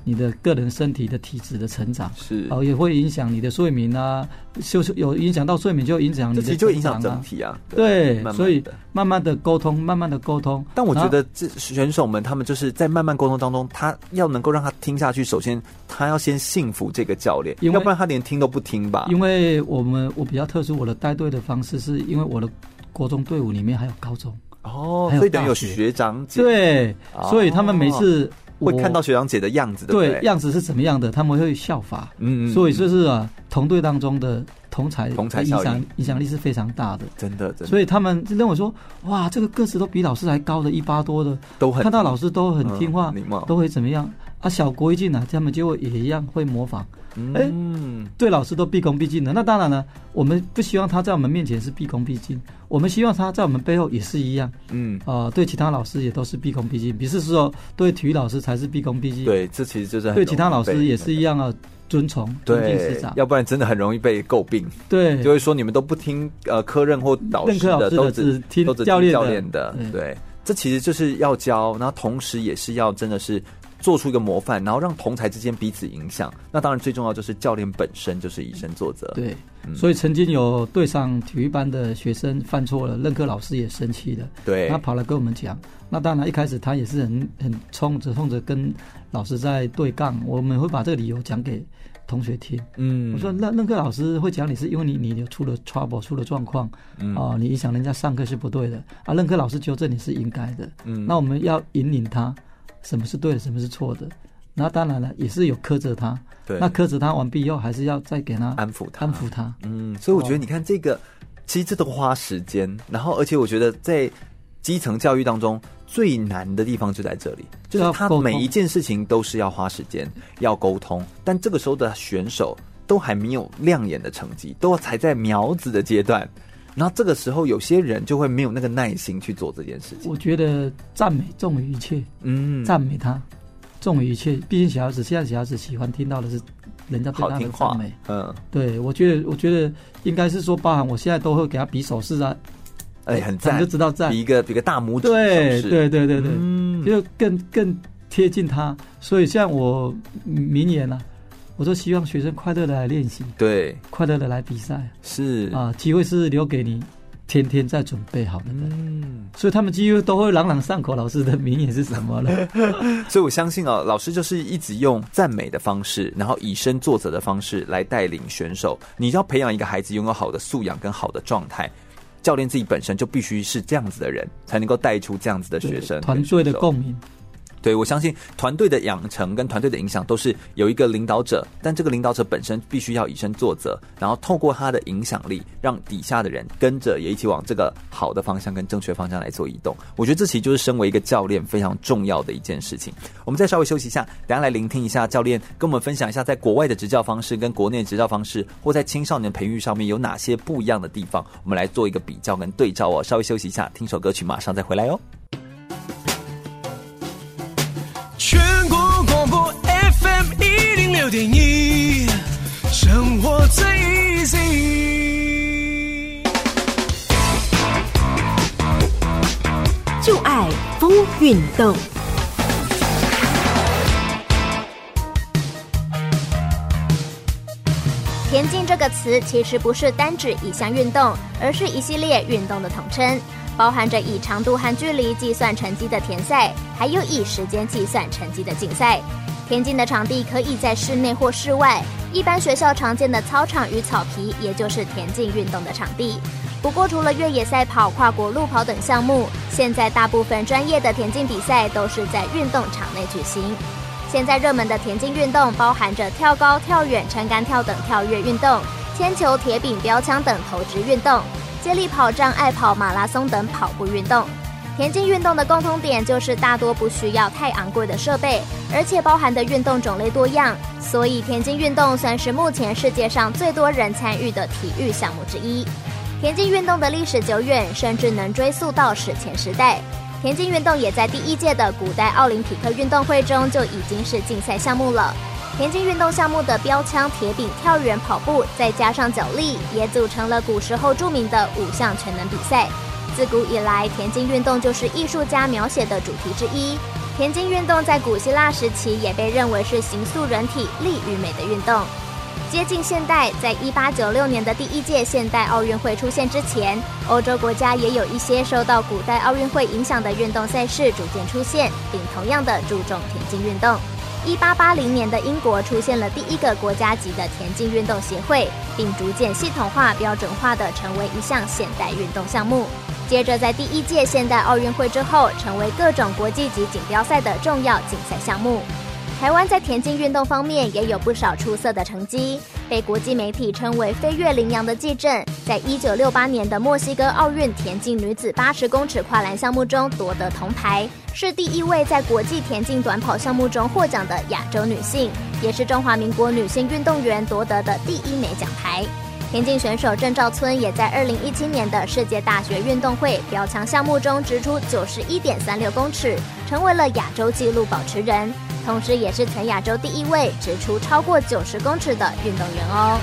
你的个人身体的体质的成长是哦，也会影响你的睡眠啊，就是有影响到睡眠，就影响你的、就影响整体啊。对，对慢慢所以慢慢的沟通，慢慢的沟通。但我觉得这选手们他们就是在慢慢沟通当中，他要能够让他听下去，首先他要先信服这个教练，要不然他连听都不听吧。因为我们我比较特殊，我的带队的方式是因为我的国中队伍里面还有高中哦，所以等于有学长姐对，所以他们每次。会看到学长姐的样子，对，对，样子是怎么样的，他们会效法。嗯嗯，所以就是啊，同队当中的同才，同才影响影响力是非常大的，真的。真的，所以他们认为说，哇，这个个子都比老师还高的一八多的，都很看到老师都很听话，礼貌，都会怎么样？啊，小国一进来，他们就会也一样会模仿。哎，嗯，对老师都毕恭毕敬的。那当然了，我们不希望他在我们面前是毕恭毕敬，我们希望他在我们背后也是一样。嗯，啊、呃，对其他老师也都是毕恭毕敬。不是说，对体育老师才是毕恭毕敬。对，这其实就是对其他老师也是一样啊，尊崇、尊敬师长。要不然真的很容易被诟病。对，就会说你们都不听呃科任或导师的，都只听教练的。对，这其实就是要教，然后同时也是要真的是。做出一个模范，然后让同才之间彼此影响。那当然最重要就是教练本身就是以身作则。对，所以曾经有队上体育班的学生犯错了，任课老师也生气了，对，他跑来跟我们讲。那当然一开始他也是很很冲着冲着跟老师在对杠，我们会把这个理由讲给同学听。嗯，我说那任课老师会讲你是因为你你出了 trouble 出了状况，嗯、啊，你影响人家上课是不对的啊，任课老师纠正你是应该的。嗯，那我们要引领他。什么是对的，什么是错的？那当然了，也是有苛责他。对，那苛责他完毕以后，还是要再给他安抚他，安抚他。嗯，所以我觉得你看这个，其实这都花时间。然后，而且我觉得在基层教育当中最难的地方就在这里，就是他每一件事情都是要花时间，要沟通。但这个时候的选手都还没有亮眼的成绩，都才在苗子的阶段。然后这个时候，有些人就会没有那个耐心去做这件事情。我觉得赞美重于一切，嗯，赞美他重于一切。毕竟小孩子现在小孩子喜欢听到的是人家对他的赞美，嗯，对。我觉得，我觉得应该是说，包含我现在都会给他比手势啊，哎，很赞，就知道赞，比一个比个大拇指，对对对对对，嗯，就更更贴近他。所以像我明年呢。我都希望学生快乐的来练习，对，快乐的来比赛，是啊，机会是留给你天天在准备好的人，嗯，所以他们几乎都会朗朗上口。老师的名言是什么了？所以我相信哦，老师就是一直用赞美的方式，然后以身作则的方式来带领选手。你要培养一个孩子拥有好的素养跟好的状态，教练自己本身就必须是这样子的人，才能够带出这样子的学生，团队的共鸣。对，我相信团队的养成跟团队的影响都是有一个领导者，但这个领导者本身必须要以身作则，然后透过他的影响力，让底下的人跟着也一起往这个好的方向跟正确方向来做移动。我觉得这其实就是身为一个教练非常重要的一件事情。我们再稍微休息一下，等下来聆听一下教练跟我们分享一下，在国外的执教方式跟国内的执教方式，或在青少年培育上面有哪些不一样的地方，我们来做一个比较跟对照哦。稍微休息一下，听首歌曲，马上再回来哦。六点一，生活最 easy。就爱风运动。田径这个词其实不是单指一项运动，而是一系列运动的统称，包含着以长度和距离计算成绩的田赛，还有以时间计算成绩的竞赛。田径的场地可以在室内或室外，一般学校常见的操场与草皮，也就是田径运动的场地。不过，除了越野赛跑、跨国路跑等项目，现在大部分专业的田径比赛都是在运动场内举行。现在热门的田径运动包含着跳高、跳远、撑杆跳等跳跃运动，铅球、铁饼、标枪等投掷运动，接力跑、障碍跑、马拉松等跑步运动。田径运动的共通点就是大多不需要太昂贵的设备，而且包含的运动种类多样，所以田径运动算是目前世界上最多人参与的体育项目之一。田径运动的历史久远，甚至能追溯到史前时代。田径运动也在第一届的古代奥林匹克运动会中就已经是竞赛项目了。田径运动项目的标枪、铁饼、跳远、跑步，再加上脚力，也组成了古时候著名的五项全能比赛。自古以来，田径运动就是艺术家描写的主题之一。田径运动在古希腊时期也被认为是形塑人体力与美的运动。接近现代，在一八九六年的第一届现代奥运会出现之前，欧洲国家也有一些受到古代奥运会影响的运动赛事逐渐出现，并同样的注重田径运动。一八八零年的英国出现了第一个国家级的田径运动协会，并逐渐系统化、标准化的成为一项现代运动项目。接着，在第一届现代奥运会之后，成为各种国际级锦标赛的重要竞赛项目。台湾在田径运动方面也有不少出色的成绩，被国际媒体称为“飞跃羚羊”的纪政，在一九六八年的墨西哥奥运田径女子八十公尺跨栏项目中夺得铜牌，是第一位在国际田径短跑项目中获奖的亚洲女性，也是中华民国女性运动员夺得的第一枚奖牌。田径选手郑兆村也在二零一七年的世界大学运动会标枪项目中掷出九十一点三六公尺，成为了亚洲纪录保持人，同时也是全亚洲第一位直出超过九十公尺的运动员哦。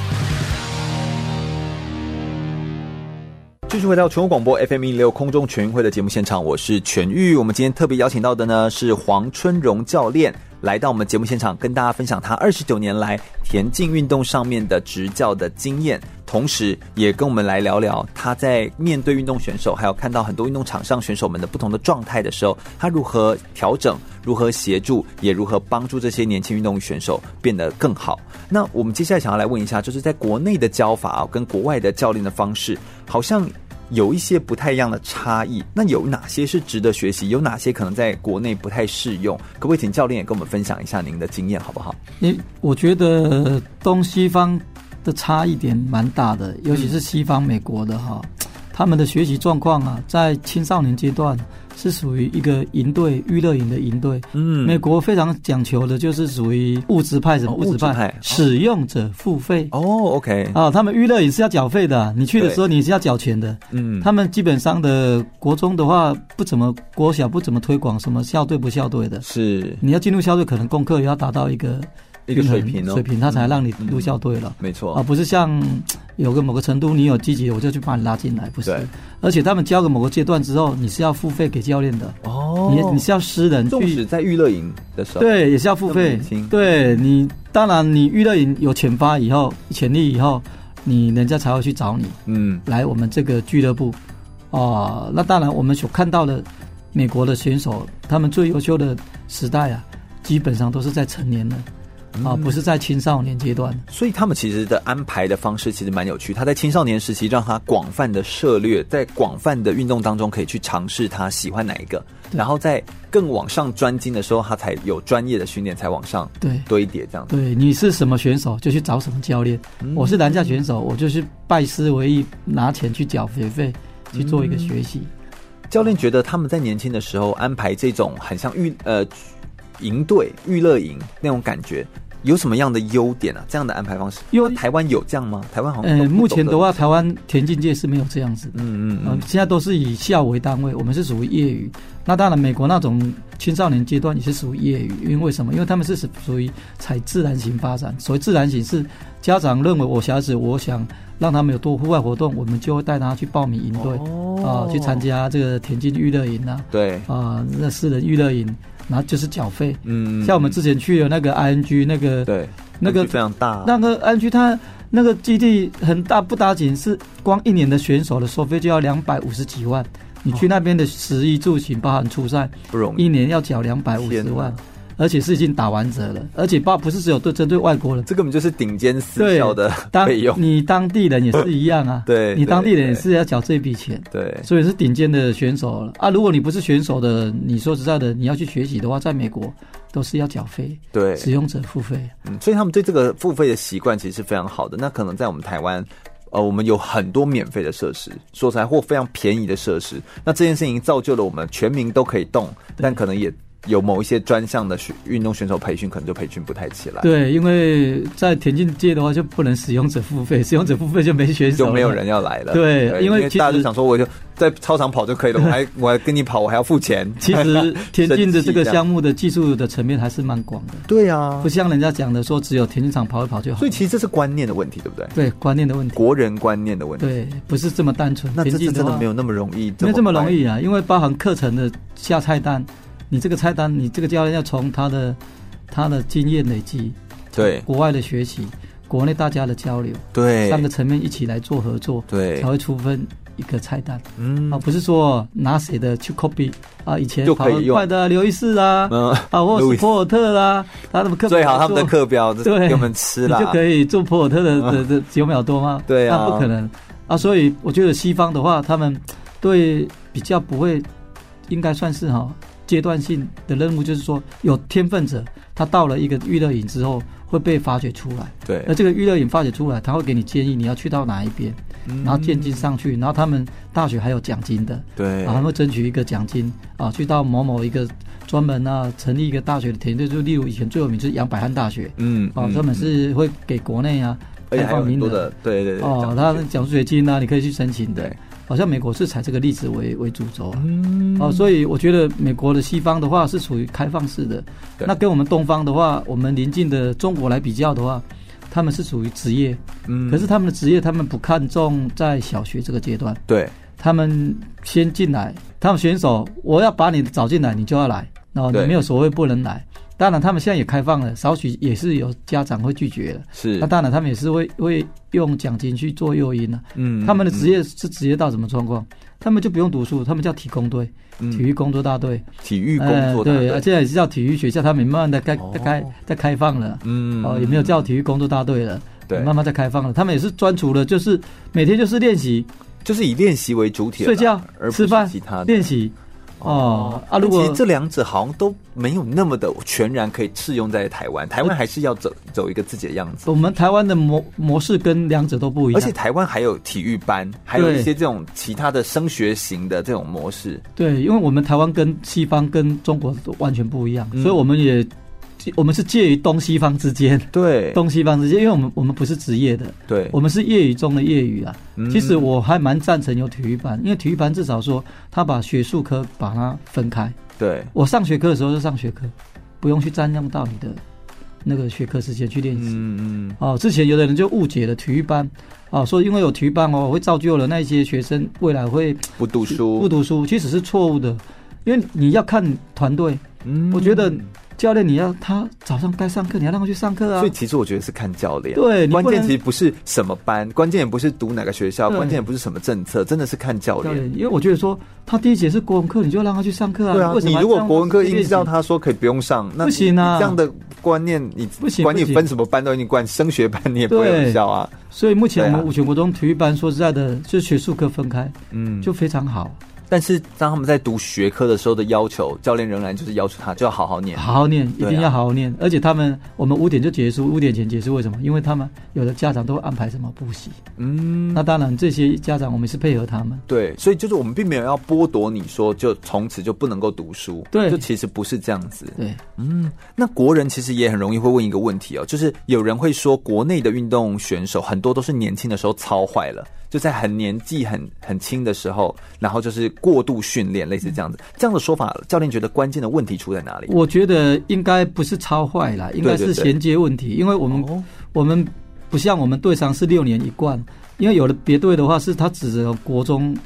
继续回到全国广播 FM 一六空中全运会的节目现场，我是全玉。我们今天特别邀请到的呢是黄春荣教练。来到我们节目现场，跟大家分享他二十九年来田径运动上面的执教的经验，同时也跟我们来聊聊他在面对运动选手，还有看到很多运动场上选手们的不同的状态的时候，他如何调整，如何协助，也如何帮助这些年轻运动选手变得更好。那我们接下来想要来问一下，就是在国内的教法啊，跟国外的教练的方式，好像。有一些不太一样的差异，那有哪些是值得学习？有哪些可能在国内不太适用？可不可以请教练也跟我们分享一下您的经验，好不好？诶，我觉得东西方的差异点蛮大的，尤其是西方美国的哈，他们的学习状况啊，在青少年阶段。是属于一个营队娱乐营的营队，嗯，美国非常讲求的就是属于物质派什么物质派，派使用者付费。哦，OK。啊，他们娱乐营是要缴费的，你去的时候你是要缴钱的，嗯，他们基本上的国中的话不怎么国小不怎么推广什么校队不校队的，是。你要进入校队，可能功课也要达到一个。一个水平哦，水平他才让你入校队了，没错。啊，不是像有个某个程度你有积极，我就去把你拉进来，不是。而且他们教个某个阶段之后，你是要付费给教练的哦，你你是要私人去，纵使在娱乐营的时候，对，也是要付费。对你，当然你娱乐营有潜发以后，潜力以后，你人家才会去找你，嗯，来我们这个俱乐部。哦。那当然，我们所看到的美国的选手，他们最优秀的时代啊，基本上都是在成年了。啊，不是在青少年阶段，所以他们其实的安排的方式其实蛮有趣。他在青少年时期让他广泛的涉猎，在广泛的运动当中可以去尝试他喜欢哪一个，然后在更往上专精的时候，他才有专业的训练才往上对堆叠这样子。对，你是什么选手就去找什么教练。嗯、我是篮架选手，我就去拜师为艺，拿钱去缴学费去做一个学习。教练觉得他们在年轻的时候安排这种很像娱呃营队娱乐营那种感觉。有什么样的优点啊？这样的安排方式，因为台湾有这样吗？台湾好像呃，目前的话，台湾田径界是没有这样子的。嗯嗯嗯、呃，现在都是以校为单位，我们是属于业余。那当然，美国那种青少年阶段也是属于业余，因为为什么？因为他们是属属于采自然型发展。所谓自然型是家长认为我小孩子，我想让他们有多户外活动，我们就会带他去报名营队啊，去参加这个田径娱乐营啊。对啊、呃，那私人娱乐营。然后就是缴费，嗯，像我们之前去的那个 ING 那个，对，那个非常大，那个 ING 它那个基地很大，不打紧是光一年的选手的收费就要两百五十几万，你去那边的食衣住行包含出赛，不容易，一年要缴两百五十万。而且是已经打完折了，而且不不是只有对针对外国人，这根本就是顶尖私校的费用。当你当地人也是一样啊，对，你当地人也是要缴这笔钱，对，所以是顶尖的选手了啊。如果你不是选手的，你说实在的，你要去学习的话，在美国都是要缴费，对，使用者付费。嗯，所以他们对这个付费的习惯其实是非常好的。那可能在我们台湾，呃，我们有很多免费的设施，说实在或非常便宜的设施。那这件事情造就了我们全民都可以动，但可能也。有某一些专项的选运动选手培训，可能就培训不太起来。对，因为在田径界的话，就不能使用者付费，使用者付费就没选手，就没有人要来了。对，对因为大家就想说，我就在操场跑就可以了，我还 我还跟你跑，我还要付钱。其实田径的这个项目的技术的层面还是蛮广的。对啊，不像人家讲的说，只有田径场跑一跑就好。所以其实这是观念的问题，对不对？对，观念的问题，国人观念的问题。对，不是这么单纯。那这真的没有那么容易，没有这么容易啊，因为包含课程的下菜单。你这个菜单，你这个教练要从他的他的经验累积，对。国外的学习，国内大家的交流，对。三个层面一起来做合作，对。才会出分一个菜单。嗯。啊，不是说拿谁的去 copy 啊，以前跑得快的刘易士啊，啊或是普尔特啦，他们课最好他们的课表对。给我们吃了，你就可以做普尔特的的的九秒多吗？对啊，那不可能。啊。所以我觉得西方的话，他们对比较不会，应该算是哈。阶段性的任务就是说，有天分者，他到了一个娱乐营之后会被发掘出来。对，而这个娱乐营发掘出来，他会给你建议你要去到哪一边，嗯、然后渐进上去。然后他们大学还有奖金的，对，然后会争取一个奖金啊，去到某某一个专门啊成立一个大学的田队，就例如以前最有名就是杨百翰大学，嗯，啊，专门是会给国内啊开放名额。的，对对对，哦，他奖助学金啊，你可以去申请的。好像美国是采这个例子为为主轴啊，嗯、哦，所以我觉得美国的西方的话是属于开放式的，那跟我们东方的话，我们邻近的中国来比较的话，他们是属于职业，嗯，可是他们的职业他们不看重在小学这个阶段，对，他们先进来，他们选手我要把你找进来，你就要来，然后你没有所谓不能来。当然他们现在也开放了，少许也是有家长会拒绝了。是，那当然他们也是会会用奖金去做诱因了。嗯，他们的职业是职业到什么状况？他们就不用读书，他们叫体工队，体育工作大队，体育工作大队，对，现在也是叫体育学校，他们慢慢的开开在开放了。嗯，哦，也没有叫体育工作大队了，对，慢慢在开放了。他们也是专注了，就是每天就是练习，就是以练习为主体，睡觉、吃饭、其他练习。哦啊，如果这两者好像都没有那么的全然可以适用在台湾，台湾还是要走走一个自己的样子。我们台湾的模模式跟两者都不一样，而且台湾还有体育班，还有一些这种其他的升学型的这种模式。对，因为我们台湾跟西方跟中国都完全不一样，嗯、所以我们也。我们是介于东西方之间，对，东西方之间，因为我们我们不是职业的，对，我们是业余中的业余啊。嗯、其实我还蛮赞成有体育班，因为体育班至少说他把学术科把它分开。对，我上学科的时候就上学科，不用去占用到你的那个学科时间去练习。嗯嗯。哦，之前有的人就误解了体育班，哦，说因为有体育班哦，会造就了那些学生未来会不读书，不读书，其实是错误的，因为你要看团队。嗯，我觉得。教练，你要他早上该上课，你要让他去上课啊。所以其实我觉得是看教练。对，关键其实不是什么班，关键也不是读哪个学校，关键也不是什么政策，真的是看教练。因为我觉得说他第一节是国文课，你就让他去上课啊。对啊，你如果国文课硬让他说可以不用上，那不行啊。这样的观念，你不行，管你分什么班都已经管升学班，你也不会有效啊。所以目前我们五全国中体育班，说实在的，就学术课分开，嗯，就非常好。但是当他们在读学科的时候的要求，教练仍然就是要求他就要好好念，好好念，一定要好好念。而且他们我们五点就结束，五点前结束，为什么？因为他们有的家长都会安排什么补习。嗯，那当然这些家长我们是配合他们。对，所以就是我们并没有要剥夺你说就从此就不能够读书。对，就其实不是这样子。对，嗯，那国人其实也很容易会问一个问题哦，就是有人会说国内的运动选手很多都是年轻的时候操坏了。就在很年纪很很轻的时候，然后就是过度训练，类似这样子，这样的说法，教练觉得关键的问题出在哪里？我觉得应该不是超坏啦，应该是衔接问题，因为我们、哦、我们不像我们队上是六年一贯，因为有的别队的话是他指着国中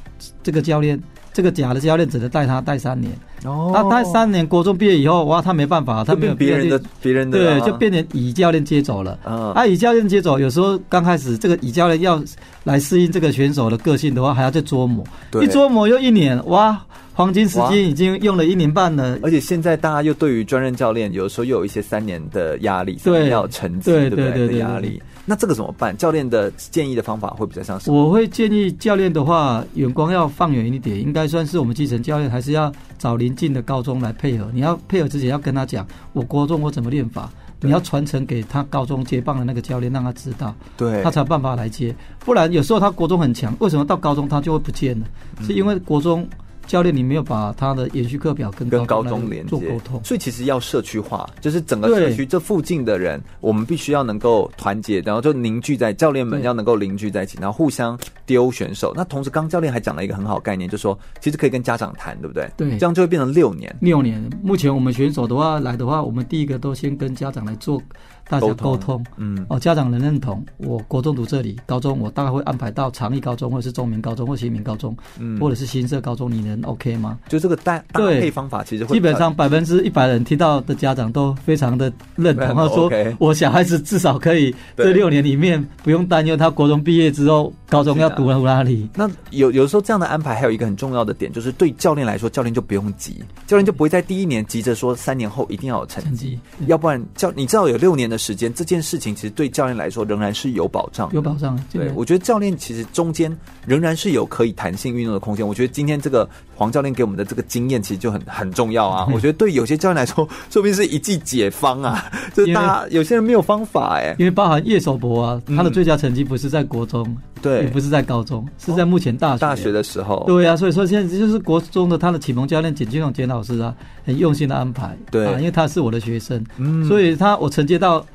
这个教练。这个假的教练只能带他带三年，哦，他带三年，国中毕业以后，哇，他没办法，他没有别人的别人的，对，就变成乙教练接走了。嗯，啊，乙教练接走，有时候刚开始这个乙教练要来适应这个选手的个性的话，还要再琢磨，对，一琢磨又一年，哇，黄金时间已经用了一年半了。而且现在大家又对于专任教练，有时候又有一些三年的压力，对，要成绩，对不对？的压力。那这个怎么办？教练的建议的方法会比较像什么？我会建议教练的话，眼光要放远一点，应该算是我们基层教练，还是要找邻近的高中来配合。你要配合之前要跟他讲，我国中我怎么练法，你要传承给他高中接棒的那个教练，让他知道，对，他才有办法来接。不然有时候他国中很强，为什么到高中他就会不见了？是因为国中。教练，你没有把他的延续课表跟跟高中连接。做沟通，所以其实要社区化，就是整个社区这附近的人，我们必须要能够团结，然后就凝聚在教练们要能够凝聚在一起，然后互相丢选手。那同时，刚教练还讲了一个很好概念，就是说其实可以跟家长谈，对不对？对，这样就会变成六年。六年，目前我们选手的话来的话，我们第一个都先跟家长来做。大家沟通，嗯，哦，家长能认同，我国中读这里，高中我大概会安排到长益高中，或者是中明高中，或新民高中，嗯，或者是新社高中，你能 OK 吗？就这个搭搭配方法，其实会基本上百分之一百人听到的家长都非常的认同，他说我小孩子至少可以这六年里面不用担忧他国中毕业之后高中要读到哪里。那有有的时候这样的安排还有一个很重要的点，就是对教练来说，教练就不用急，教练就不会在第一年急着说三年后一定要有成绩，要不然教你知道有六年的时间，这件事。情其实对教练来说仍然是有保障，有保障。对，我觉得教练其实中间仍然是有可以弹性运用的空间。我觉得今天这个黄教练给我们的这个经验，其实就很很重要啊。我觉得对有些教练来说，说不定是一剂解方啊。就是大家 有些人没有方法哎，因为包含叶守博啊，他的最佳成绩不是在国中，对，也不是在高中，是在目前大学大学的时候。对啊，所以说现在就是国中的他的启蒙教练简金勇简老师啊，很用心的安排。对，因为他是我的学生，嗯，所以他我承接到。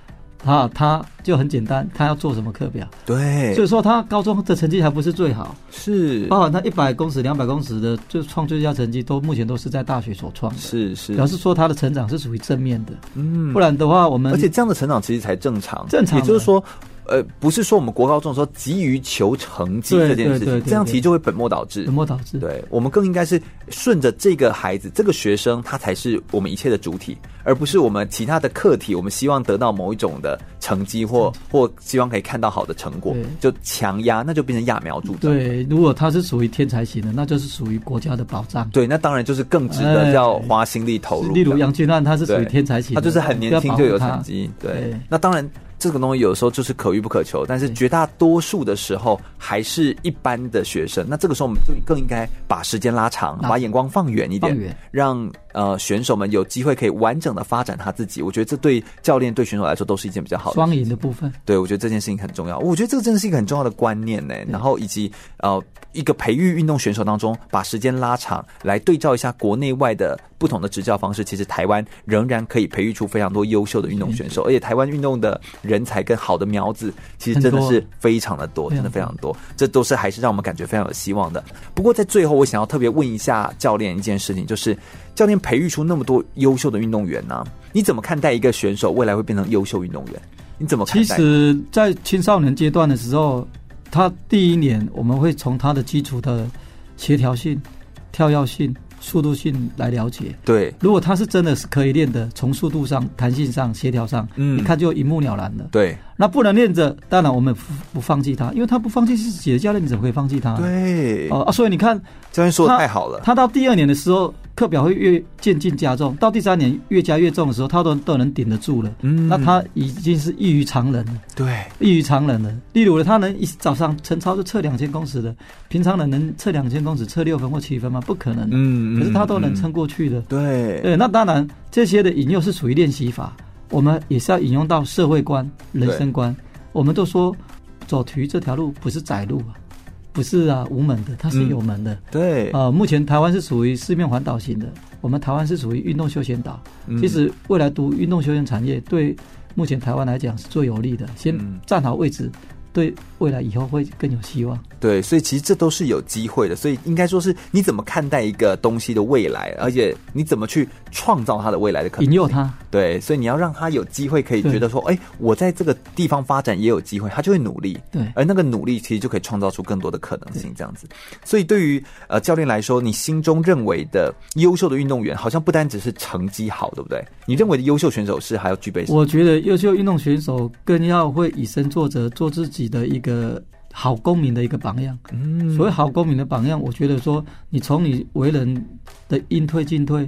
啊，他就很简单，他要做什么课表？对，所以说他高中的成绩还不是最好，是包含他一百公尺、两百公尺的就创最佳成绩，都目前都是在大学所创的，是是，表示说他的成长是属于正面的，嗯，不然的话我们而且这样的成长其实才正常，正常，也就是说。呃，不是说我们国高中说急于求成绩这件事情，这样其实就会本末倒置。本末倒置。对，我们更应该是顺着这个孩子、这个学生，他才是我们一切的主体，而不是我们其他的课题，我们希望得到某一种的成绩或或希望可以看到好的成果，就强压，那就变成揠苗助长。对，如果他是属于天才型的，那就是属于国家的保障。对，那当然就是更值得要花心力投入。例如杨俊瀚，他是属于天才型的，他就是很年轻就有成绩。对，那当然。这个东西有时候就是可遇不可求，但是绝大多数的时候还是一般的学生。那这个时候我们就更应该把时间拉长，把眼光放远一点，让呃选手们有机会可以完整的发展他自己。我觉得这对教练对选手来说都是一件比较好的双赢的部分。对，我觉得这件事情很重要。我觉得这个真的是一个很重要的观念呢。然后以及呃一个培育运动选手当中，把时间拉长来对照一下国内外的不同的执教方式，其实台湾仍然可以培育出非常多优秀的运动选手，而且台湾运动的。人才跟好的苗子，其实真的是非常的多，真的非常多，这都是还是让我们感觉非常有希望的。不过在最后，我想要特别问一下教练一件事情，就是教练培育出那么多优秀的运动员呢、啊，你怎么看待一个选手未来会变成优秀运动员？你怎么看待？其实，在青少年阶段的时候，他第一年我们会从他的基础的协调性、跳跃性。速度性来了解，对，如果他是真的是可以练的，从速度上、弹性上、协调上，嗯，一看就一目了然了。对，那不能练着，当然我们不不放弃他，因为他不放弃是自己的教练，你怎么可以放弃他？对，哦啊，所以你看，教练说的太好了，他到第二年的时候。课表会越渐进加重，到第三年越加越重的时候，他都都能顶得住了。嗯，那他已经是异于常人了。对，异于常人了。例如呢，他能一早上晨操就测两千公尺的，平常人能测两千公尺测六分或七分吗？不可能。嗯，可是他都能撑过去的。嗯、对，对，那当然这些的引诱是属于练习法，我们也是要引用到社会观、人生观。我们都说走体育这条路不是窄路啊。不是啊，无门的，它是有门的。嗯、对，呃，目前台湾是属于四面环岛型的，我们台湾是属于运动休闲岛。嗯、其实未来读运动休闲产业，对目前台湾来讲是最有利的。先站好位置。嗯对未来以后会更有希望。对，所以其实这都是有机会的。所以应该说是你怎么看待一个东西的未来，而且你怎么去创造它的未来的可能，引诱它。对，所以你要让他有机会可以觉得说，哎，我在这个地方发展也有机会，他就会努力。对，而那个努力其实就可以创造出更多的可能性，这样子。所以对于呃教练来说，你心中认为的优秀的运动员，好像不单只是成绩好，对不对？你认为的优秀选手是还要具备什么？我觉得优秀运动选手更要会以身作则，做自己的一个。一个好公民的一个榜样。嗯，所谓好公民的榜样，我觉得说，你从你为人的应退进退，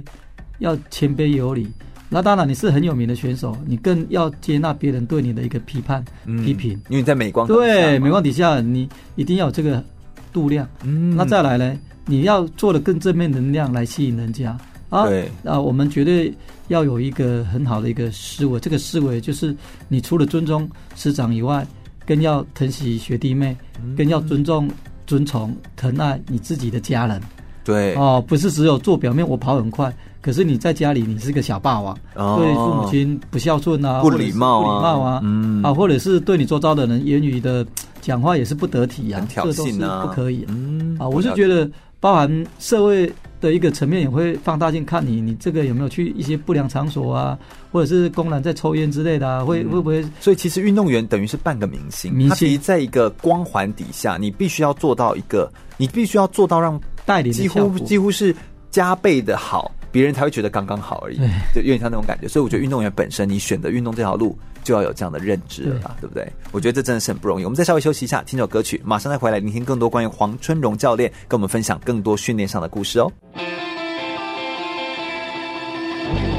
要谦卑有礼。那当然，你是很有名的选手，你更要接纳别人对你的一个批判、嗯、批评。因为你在镁光对镁光底下，你一定要有这个度量。嗯，那再来呢，你要做的更正面能量来吸引人家啊。对啊，我们绝对要有一个很好的一个思维。这个思维就是，你除了尊重师长以外。更要疼惜学弟妹，更要尊重、尊崇、疼爱你自己的家人。对哦，不是只有做表面，我跑很快，可是你在家里你是个小霸王，哦、对父母亲不孝顺啊，不礼貌啊，不礼貌啊，嗯啊，或者是对你周遭的人言语的讲话也是不得体啊，很挑衅啊，不可以。嗯啊，我是觉得包含社会。的一个层面也会放大镜看你，你这个有没有去一些不良场所啊，或者是公然在抽烟之类的啊？会、嗯、会不会？所以其实运动员等于是半个明星，明星他其实在一个光环底下，你必须要做到一个，你必须要做到让代理几乎几乎是加倍的好，别人才会觉得刚刚好而已，就有点像那种感觉。所以我觉得运动员本身，你选择运动这条路。就要有这样的认知了，对，对不对？我觉得这真的是很不容易。我们再稍微休息一下，听首歌曲，马上再回来聆听更多关于黄春荣教练跟我们分享更多训练上的故事哦。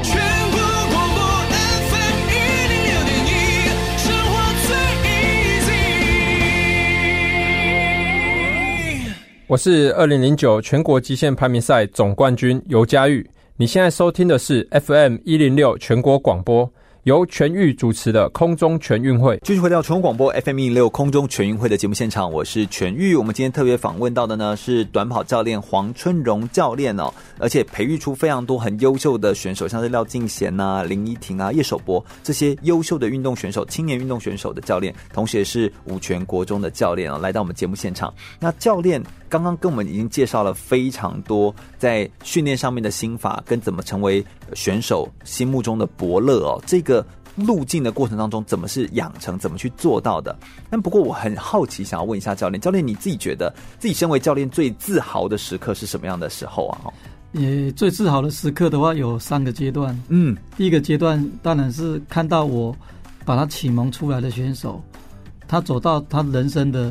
全国广播 FM 一零六点一，生活最 easy。我是二零零九全国极限排名赛总冠军尤佳玉。你现在收听的是 FM 一零六全国广播。由全玉主持的空中全运会，继续回到全国广播 FM 一六空中全运会的节目现场，我是全玉。我们今天特别访问到的呢是短跑教练黄春荣教练哦，而且培育出非常多很优秀的选手，像是廖敬贤呐、林依婷啊、叶守博这些优秀的运动选手、青年运动选手的教练，同时也是五全国中的教练啊，来到我们节目现场。那教练刚刚跟我们已经介绍了非常多在训练上面的心法，跟怎么成为选手心目中的伯乐哦，这个。路径的过程当中，怎么是养成，怎么去做到的？但不过我很好奇，想要问一下教练，教练你自己觉得自己身为教练最自豪的时刻是什么样的时候啊？也最自豪的时刻的话，有三个阶段。嗯，第一个阶段当然是看到我把他启蒙出来的选手，他走到他人生的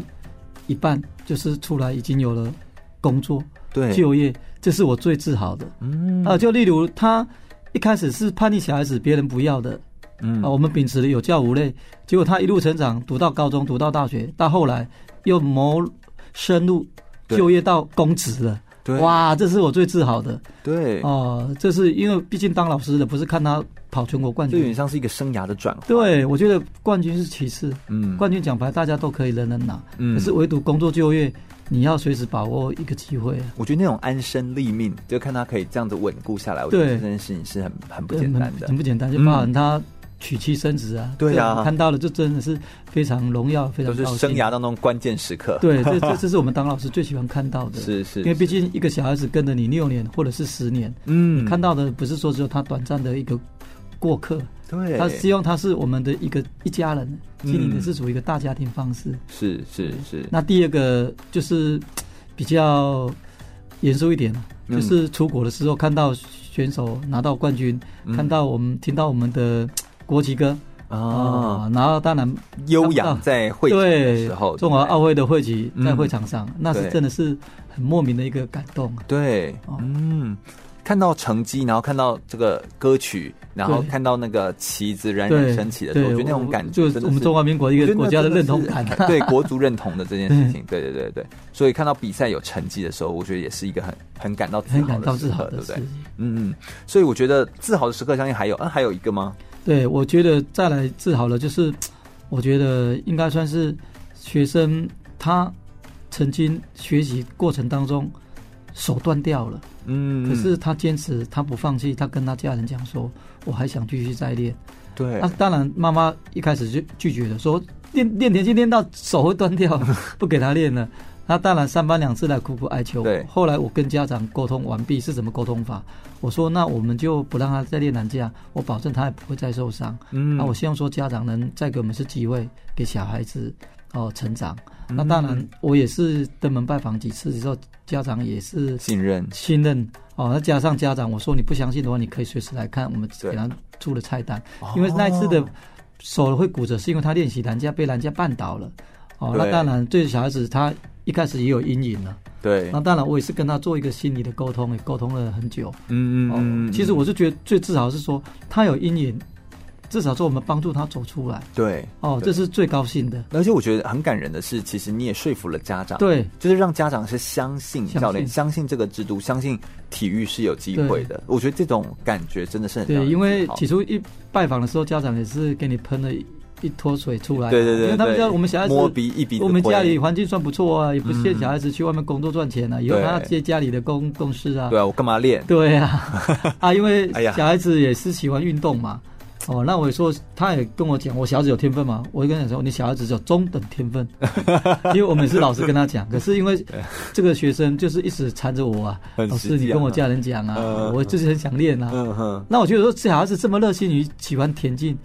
一半，就是出来已经有了工作、对，就业，这是我最自豪的。嗯啊，就例如他一开始是叛逆小孩子，别人不要的。嗯。啊，我们秉持的有教无类，结果他一路成长，读到高中，读到大学，到后来又谋深入就业到公职了。对，哇，这是我最自豪的。对，哦、呃，这是因为毕竟当老师的不是看他跑全国冠军，这有点像是一个生涯的转换。对，我觉得冠军是其次，嗯，冠军奖牌大家都可以人人拿，嗯，可是唯独工作就业，你要随时把握一个机会。我觉得那种安身立命，就看他可以这样子稳固下来，我觉得这件事情是很很不简单的，很不简单，就包含他。娶妻生子啊，对啊，看到了，这真的是非常荣耀，非常都是生涯当中关键时刻。对，这 这这是我们当老师最喜欢看到的，是是，因为毕竟一个小孩子跟着你六年或者是十年，嗯，看到的不是说只有他短暂的一个过客，对，他希望他是我们的一个一家人，经营的是属于一个大家庭方式，是是是。那第二个就是比较严肃一点，就是出国的时候看到选手拿到冠军，看到我们听到我们的。国旗歌啊，然后当然悠扬在会场的时候，中华奥会的会旗在会场上，那是真的是很莫名的一个感动。对，嗯，看到成绩，然后看到这个歌曲，然后看到那个旗子冉冉升起的时候，我觉得那种感觉，就是我们中华民国一个国家的认同感，对国足认同的这件事情，对对对对。所以看到比赛有成绩的时候，我觉得也是一个很很感到很感到自豪的，对不对？嗯嗯。所以我觉得自豪的时刻，相信还有，嗯，还有一个吗？对，我觉得再来自豪的，就是我觉得应该算是学生他曾经学习过程当中手断掉了，嗯，可是他坚持，他不放弃，他跟他家人讲说，我还想继续再练。对，那、啊、当然妈妈一开始就拒绝了，说练练田径练到手会断掉，不给他练了。他当然三番两次来苦苦哀求。对，后来我跟家长沟通完毕，是怎么沟通法？我说那我们就不让他再练南架，我保证他也不会再受伤。嗯，那我希望说家长能再给我们一次机会，给小孩子哦成长。嗯、那当然我也是登门拜访几次之后，家长也是信任信任哦。那加上家长，我说你不相信的话，你可以随时来看，我们给他出的菜单。因为那一次的手会骨折，是因为他练习栏架被栏架绊倒了。哦，那当然对小孩子他。一开始也有阴影了，对。那当然，我也是跟他做一个心理的沟通，也沟通了很久。嗯嗯嗯。其实我是觉得最自豪是说，他有阴影，至少说我们帮助他走出来。对。哦，这是最高兴的。而且我觉得很感人的是，其实你也说服了家长。对。就是让家长是相信教练，相信这个制度，相信体育是有机会的。我觉得这种感觉真的是很对，因为起初一拜访的时候，家长也是给你喷了。一坨水出来，对对对，因为他们家我们小孩子摸鼻一鼻，我们家里环境算不错啊，也不限小孩子去外面工作赚钱啊，以后他要接家里的公公事啊。对啊，我干嘛练？对啊，啊，因为小孩子也是喜欢运动嘛。哦，那我也说，他也跟我讲，我小孩子有天分嘛。我就跟他说，你小孩子只有中等天分，因为我每次老师跟他讲，可是因为 这个学生就是一直缠着我啊，老师你跟我家人讲啊，我就是很想练啊。那我觉得说小孩子这么热心于喜欢田径。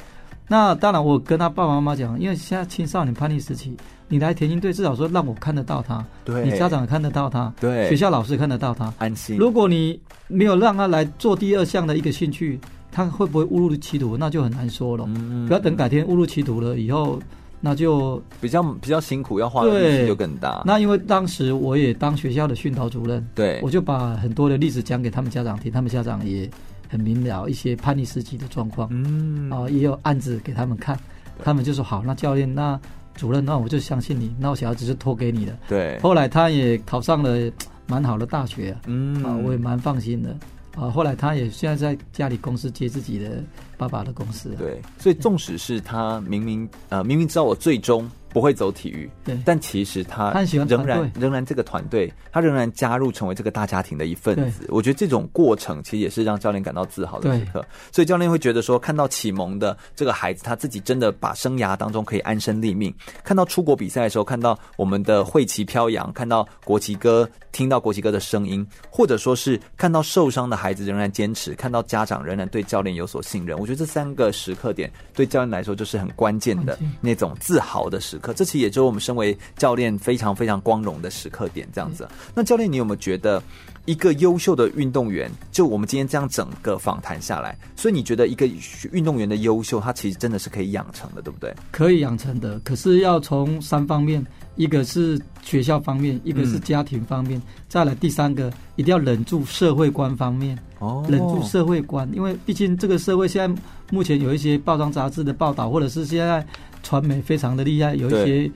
那当然，我跟他爸爸妈妈讲，因为现在青少年叛逆时期，你来田径队至少说让我看得到他，对，你家长看得到他，对，学校老师看得到他，安心。如果你没有让他来做第二项的一个兴趣，他会不会误入歧途，那就很难说了。嗯，不要等改天误入歧途了以后，那就比较比较辛苦，要花的力气就更大。那因为当时我也当学校的训导主任，对，我就把很多的例子讲给他们家长听，他们家长也很明了一些叛逆时期的状况，嗯，啊、呃，也有案子给他们看。他们就说好，那教练，那主任，那我就相信你，那我小孩子就托给你了。对，后来他也考上了蛮好的大学啊，嗯，啊，我也蛮放心的。啊，后来他也现在在家里公司接自己的爸爸的公司。对，所以纵使是他明明呃明明知道我最终不会走体育，对，但其实他仍然仍然这个团队，他仍然加入成为这个大家庭的一份子。我觉得这种过程其实也是让教练感到自豪的时刻。所以教练会觉得说，看到启蒙的这个孩子，他自己真的把生涯当中可以安身立命。看到出国比赛的时候，看到我们的会旗飘扬，看到国旗歌，听到国旗歌的声音，或者说是看到受伤的孩子仍然坚持，看到家长仍然对教练有所信任。我觉得这三个时刻点对教练来说就是很关键的那种自豪的时刻，这其实也就是我们身为教练非常非常光荣的时刻点，这样子。那教练，你有没有觉得一个优秀的运动员，就我们今天这样整个访谈下来，所以你觉得一个运动员的优秀，他其实真的是可以养成的，对不对？可以养成的，可是要从三方面，一个是学校方面，一个是家庭方面，嗯、再来第三个一定要忍住社会观方面。哦，忍住社会观，因为毕竟这个社会现在目前有一些报章杂志的报道，或者是现在传媒非常的厉害，有一些。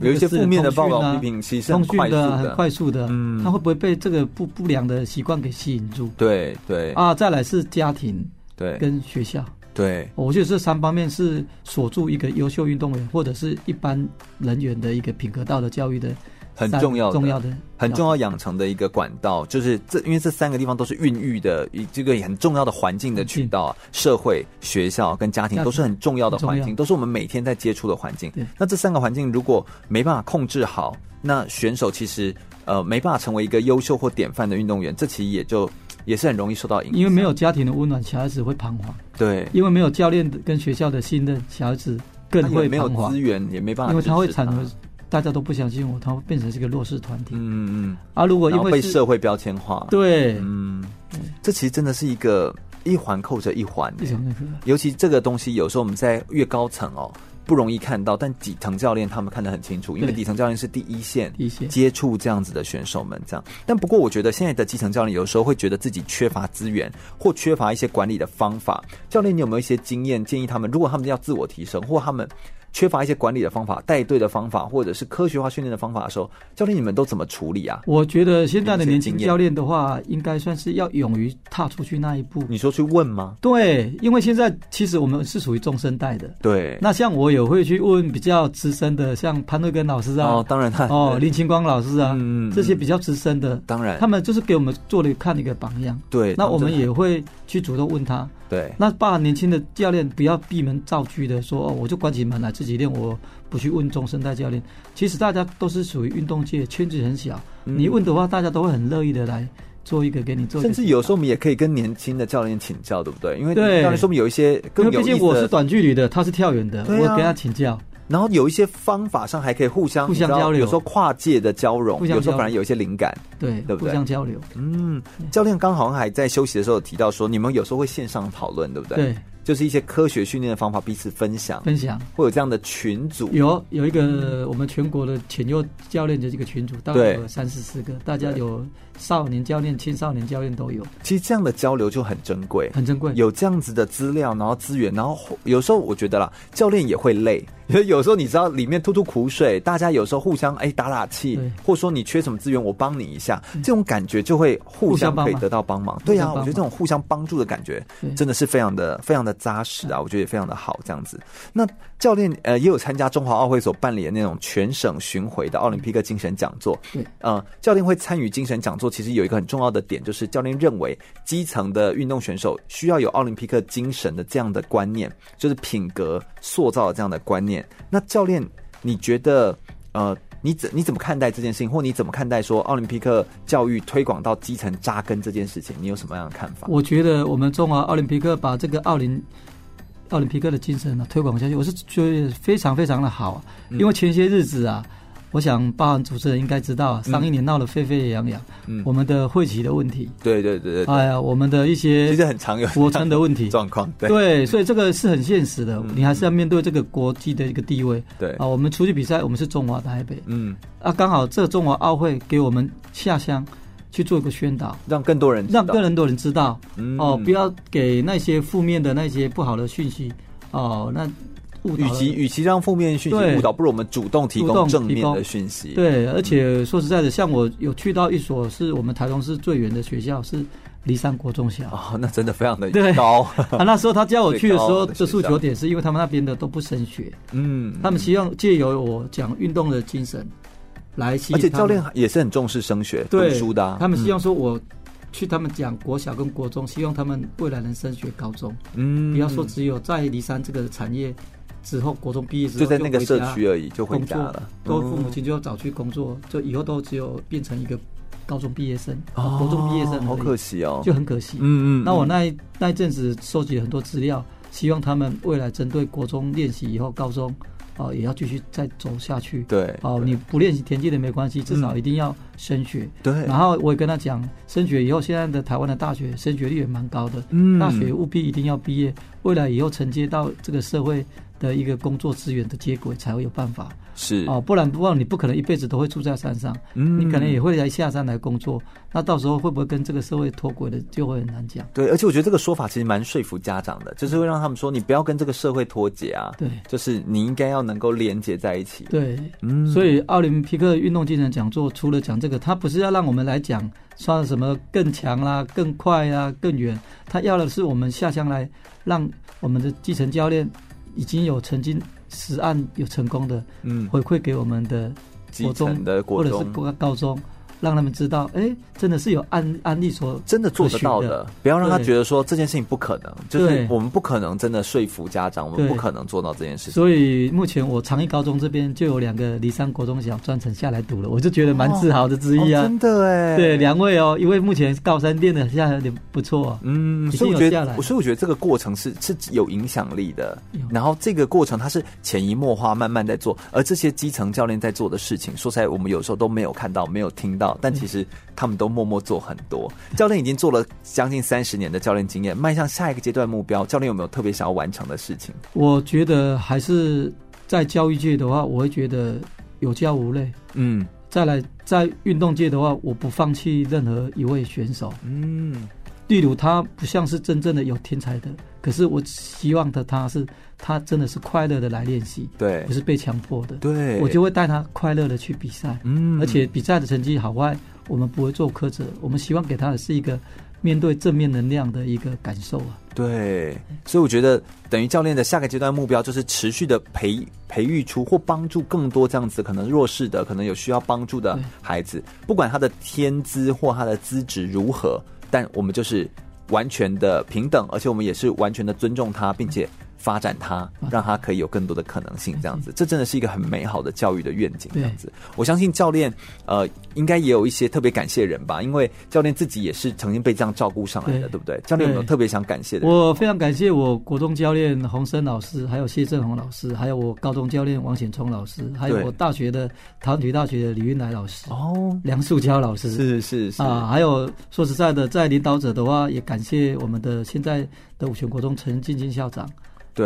有一些负面的报道批评，其实很快速的，很快速的，嗯，他会不会被这个不不良的习惯给吸引住？对对。啊，再来是家庭，对，跟学校，对，我觉得这三方面是锁住一个优秀运动员或者是一般人员的一个品格道德教育的。很重要的，重要的，很重要养成的一个管道，就是这，因为这三个地方都是孕育的，这个很重要的环境的渠道啊，社会、学校跟家庭都是很重要的环境，都是我们每天在接触的环境。那这三个环境如果没办法控制好，那选手其实呃没办法成为一个优秀或典范的运动员，这其实也就也是很容易受到影响。因为没有家庭的温暖，小孩子会彷徨。对，因为没有教练跟学校的信任，小孩子更会彷徨。没有资源也没办法，因为他会产生。大家都不相信我，他会变成是一个弱势团体。嗯嗯。啊，如果因为被社会标签化，对，嗯，这其实真的是一个一环扣着一环。尤其这个东西，有时候我们在越高层哦，不容易看到，但底层教练他们看得很清楚，因为底层教练是第一线，第一线接触这样子的选手们这样。但不过，我觉得现在的基层教练有时候会觉得自己缺乏资源，或缺乏一些管理的方法。教练，你有没有一些经验建议他们？如果他们要自我提升，或他们。缺乏一些管理的方法、带队的方法，或者是科学化训练的方法的时候，教练你们都怎么处理啊？我觉得现在的年轻教练的话，应该算是要勇于踏出去那一步。你说去问吗？对，因为现在其实我们是属于中生代的。对。那像我也会去问比较资深的，像潘瑞根老师啊，哦，当然他哦，林清光老师啊，嗯，这些比较资深的，当然，他们就是给我们做了看一个榜样。对。那我们也会去主动问他。对，那把年轻的教练不要闭门造车的说哦，我就关起门来自己练，我不去问中生代教练。其实大家都是属于运动界，圈子很小，嗯、你问的话，大家都会很乐意的来做一个给你做。甚至有时候我们也可以跟年轻的教练请教，对不对？因为教练说明有一些更有，因为毕竟我是短距离的，他是跳远的，啊、我会跟他请教。然后有一些方法上还可以互相互相交流，有时候跨界的交融，有时候反而有一些灵感，对，对不对？互相交流。嗯，教练刚好像还在休息的时候提到说，你们有时候会线上讨论，对不对？对。就是一些科学训练的方法，彼此分享，分享会有这样的群组。有有一个我们全国的潜优教练的这个群组，大概有三四十个，大家有少年教练、青少年教练都有。其实这样的交流就很珍贵，很珍贵。有这样子的资料，然后资源，然后有时候我觉得啦，教练也会累，因 为有时候你知道里面吐吐苦水，大家有时候互相哎打打气，或者说你缺什么资源，我帮你一下，这种感觉就会互相可以得到帮忙。对呀，我觉得这种互相帮助的感觉真的是非常的非常的扎实啊，我觉得也非常的好，这样子。那教练呃也有参加中华奥会所办理的那种全省巡回的奥林匹克精神讲座。对，呃，教练会参与精神讲座，其实有一个很重要的点，就是教练认为基层的运动选手需要有奥林匹克精神的这样的观念，就是品格塑造的这样的观念。那教练，你觉得呃，你怎你怎么看待这件事情，或你怎么看待说奥林匹克教育推广到基层扎根这件事情？你有什么样的看法？我觉得我们中华奥林匹克把这个奥林。奥林匹克的精神呢，推广下去，我是觉得非常非常的好。因为前些日子啊，我想包含主持人应该知道啊，上一年闹得沸沸扬扬，嗯，我们的会旗的问题，对对对对，哎呀，我们的一些其实很常有国称的问题。状况，对。对，所以这个是很现实的，你还是要面对这个国际的一个地位，对。啊，我们出去比赛，我们是中华台北，嗯，啊，刚好这中华奥会给我们下乡。去做一个宣导，让更多人让更多人知道，嗯、哦，不要给那些负面的那些不好的讯息哦。那与其与其让负面讯息误导，不如我们主动提供正面的讯息。对，而且说实在的，像我有去到一所是我们台中市最远的学校，是离山国中小。哦，那真的非常的高。啊，那时候他叫我去的 时候的诉求点是因为他们那边的都不升学，嗯，他们希望借由我讲运动的精神。来，而且教练也是很重视升学读书的。他们希望说，我去他们讲国小跟国中，希望他们未来能升学高中。嗯，不要说只有在离山这个产业之后，国中毕业之后就在那个社区而已，就回家了。都父母亲就要早去工作，就以后都只有变成一个高中毕业生、国中毕业生，好可惜哦，就很可惜。嗯嗯。那我那一那一阵子收集了很多资料，希望他们未来针对国中练习以后，高中哦，也要继续再走下去。对，哦，你不练习田径的没关系，至少一定要升学。对，然后我也跟他讲，升学以后，现在的台湾的大学升学率也蛮高的。嗯，大学务必一定要毕业，未来以后承接到这个社会的一个工作资源的接轨，才会有办法。是哦，不然不然你不可能一辈子都会住在山上，嗯，你可能也会来下山来工作，那到时候会不会跟这个社会脱轨的，就会很难讲。对，而且我觉得这个说法其实蛮说服家长的，就是会让他们说，你不要跟这个社会脱节啊，对，就是你应该要能够连接在一起。对，嗯，所以奥林匹克运动精神讲座除了讲这个，他不是要让我们来讲算什么更强啦、更快啊、更远，他要的是我们下乡来，让我们的基层教练已经有曾经。实案有成功的，嗯，回馈给我们的国中的国中或者是高高中。让他们知道，哎，真的是有安安利所真的做得到的，不要让他觉得说这件事情不可能，就是我们不可能真的说服家长，我们不可能做到这件事情。所以目前我长益高中这边就有两个离山国中小专程下来读了，我就觉得蛮自豪的之一啊，哦哦、真的哎，对，两位哦，一位目前高三练的现在有点不错，嗯，所以我觉得，所以我觉得这个过程是是有影响力的，然后这个过程它是潜移默化慢慢在做，而这些基层教练在做的事情，说实在，我们有时候都没有看到，没有听到，但其实。他们都默默做很多，教练已经做了将近三十年的教练经验，迈向下一个阶段目标。教练有没有特别想要完成的事情？我觉得还是在教育界的话，我会觉得有教无类。嗯，再来在运动界的话，我不放弃任何一位选手。嗯，例如他不像是真正的有天才的，可是我希望的他是他真的是快乐的来练习，对，不是被强迫的。对，我就会带他快乐的去比赛。嗯，而且比赛的成绩好坏。我们不会做苛责，我们希望给他的是一个面对正面能量的一个感受啊。对，所以我觉得等于教练的下个阶段目标就是持续的培培育出或帮助更多这样子可能弱势的、可能有需要帮助的孩子，不管他的天资或他的资质如何，但我们就是完全的平等，而且我们也是完全的尊重他，并且。发展他，让他可以有更多的可能性，这样子，这真的是一个很美好的教育的愿景，这样子。我相信教练，呃，应该也有一些特别感谢人吧，因为教练自己也是曾经被这样照顾上来的，对，不对？教练有没有特别想感谢的？我非常感谢我国中教练洪生老师，还有谢振宏老师，还有我高中教练王显聪老师，还有我大学的台湾体育大学的李运来老师，哦，梁树娇老师，是是是啊，还有说实在的，在领导者的话，也感谢我们的现在的五泉国中陈进进校长。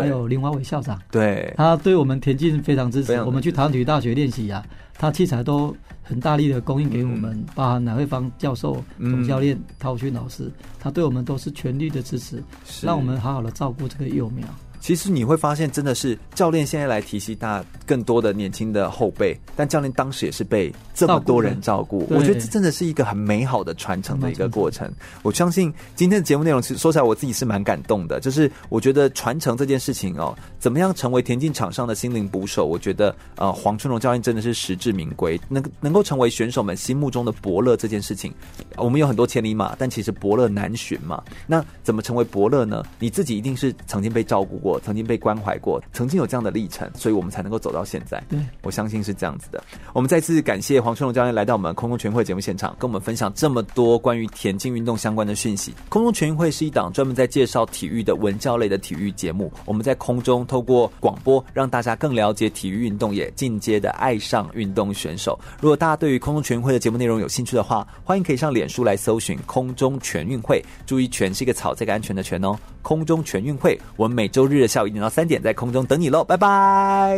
还有林华伟校长，对，他对我们田径非常支持。我们去台湾体育大学练习呀，他器材都很大力的供应给我们，嗯、包含南慧芳教授、总教练陶勋老师，他对我们都是全力的支持，让我们好好的照顾这个幼苗。其实你会发现，真的是教练现在来提携大更多的年轻的后辈，但教练当时也是被这么多人照顾。我觉得这真的是一个很美好的传承的一个过程。我相信今天的节目内容，其实说起来我自己是蛮感动的。就是我觉得传承这件事情哦，怎么样成为田径场上的心灵捕手？我觉得呃，黄春荣教练真的是实至名归，能能够成为选手们心目中的伯乐这件事情，我们有很多千里马，但其实伯乐难寻嘛。那怎么成为伯乐呢？你自己一定是曾经被照顾过。我曾经被关怀过，曾经有这样的历程，所以我们才能够走到现在。对，我相信是这样子的。我们再次感谢黄春龙教练来到我们空中全运会节目现场，跟我们分享这么多关于田径运动相关的讯息。空中全运会是一档专门在介绍体育的文教类的体育节目。我们在空中透过广播，让大家更了解体育运动，也进阶的爱上运动选手。如果大家对于空中全运会的节目内容有兴趣的话，欢迎可以上脸书来搜寻空中全运会。注意“全”是一个草这个安全的“全”哦。空中全运会，我们每周日的下午一点到三点在空中等你喽，拜拜。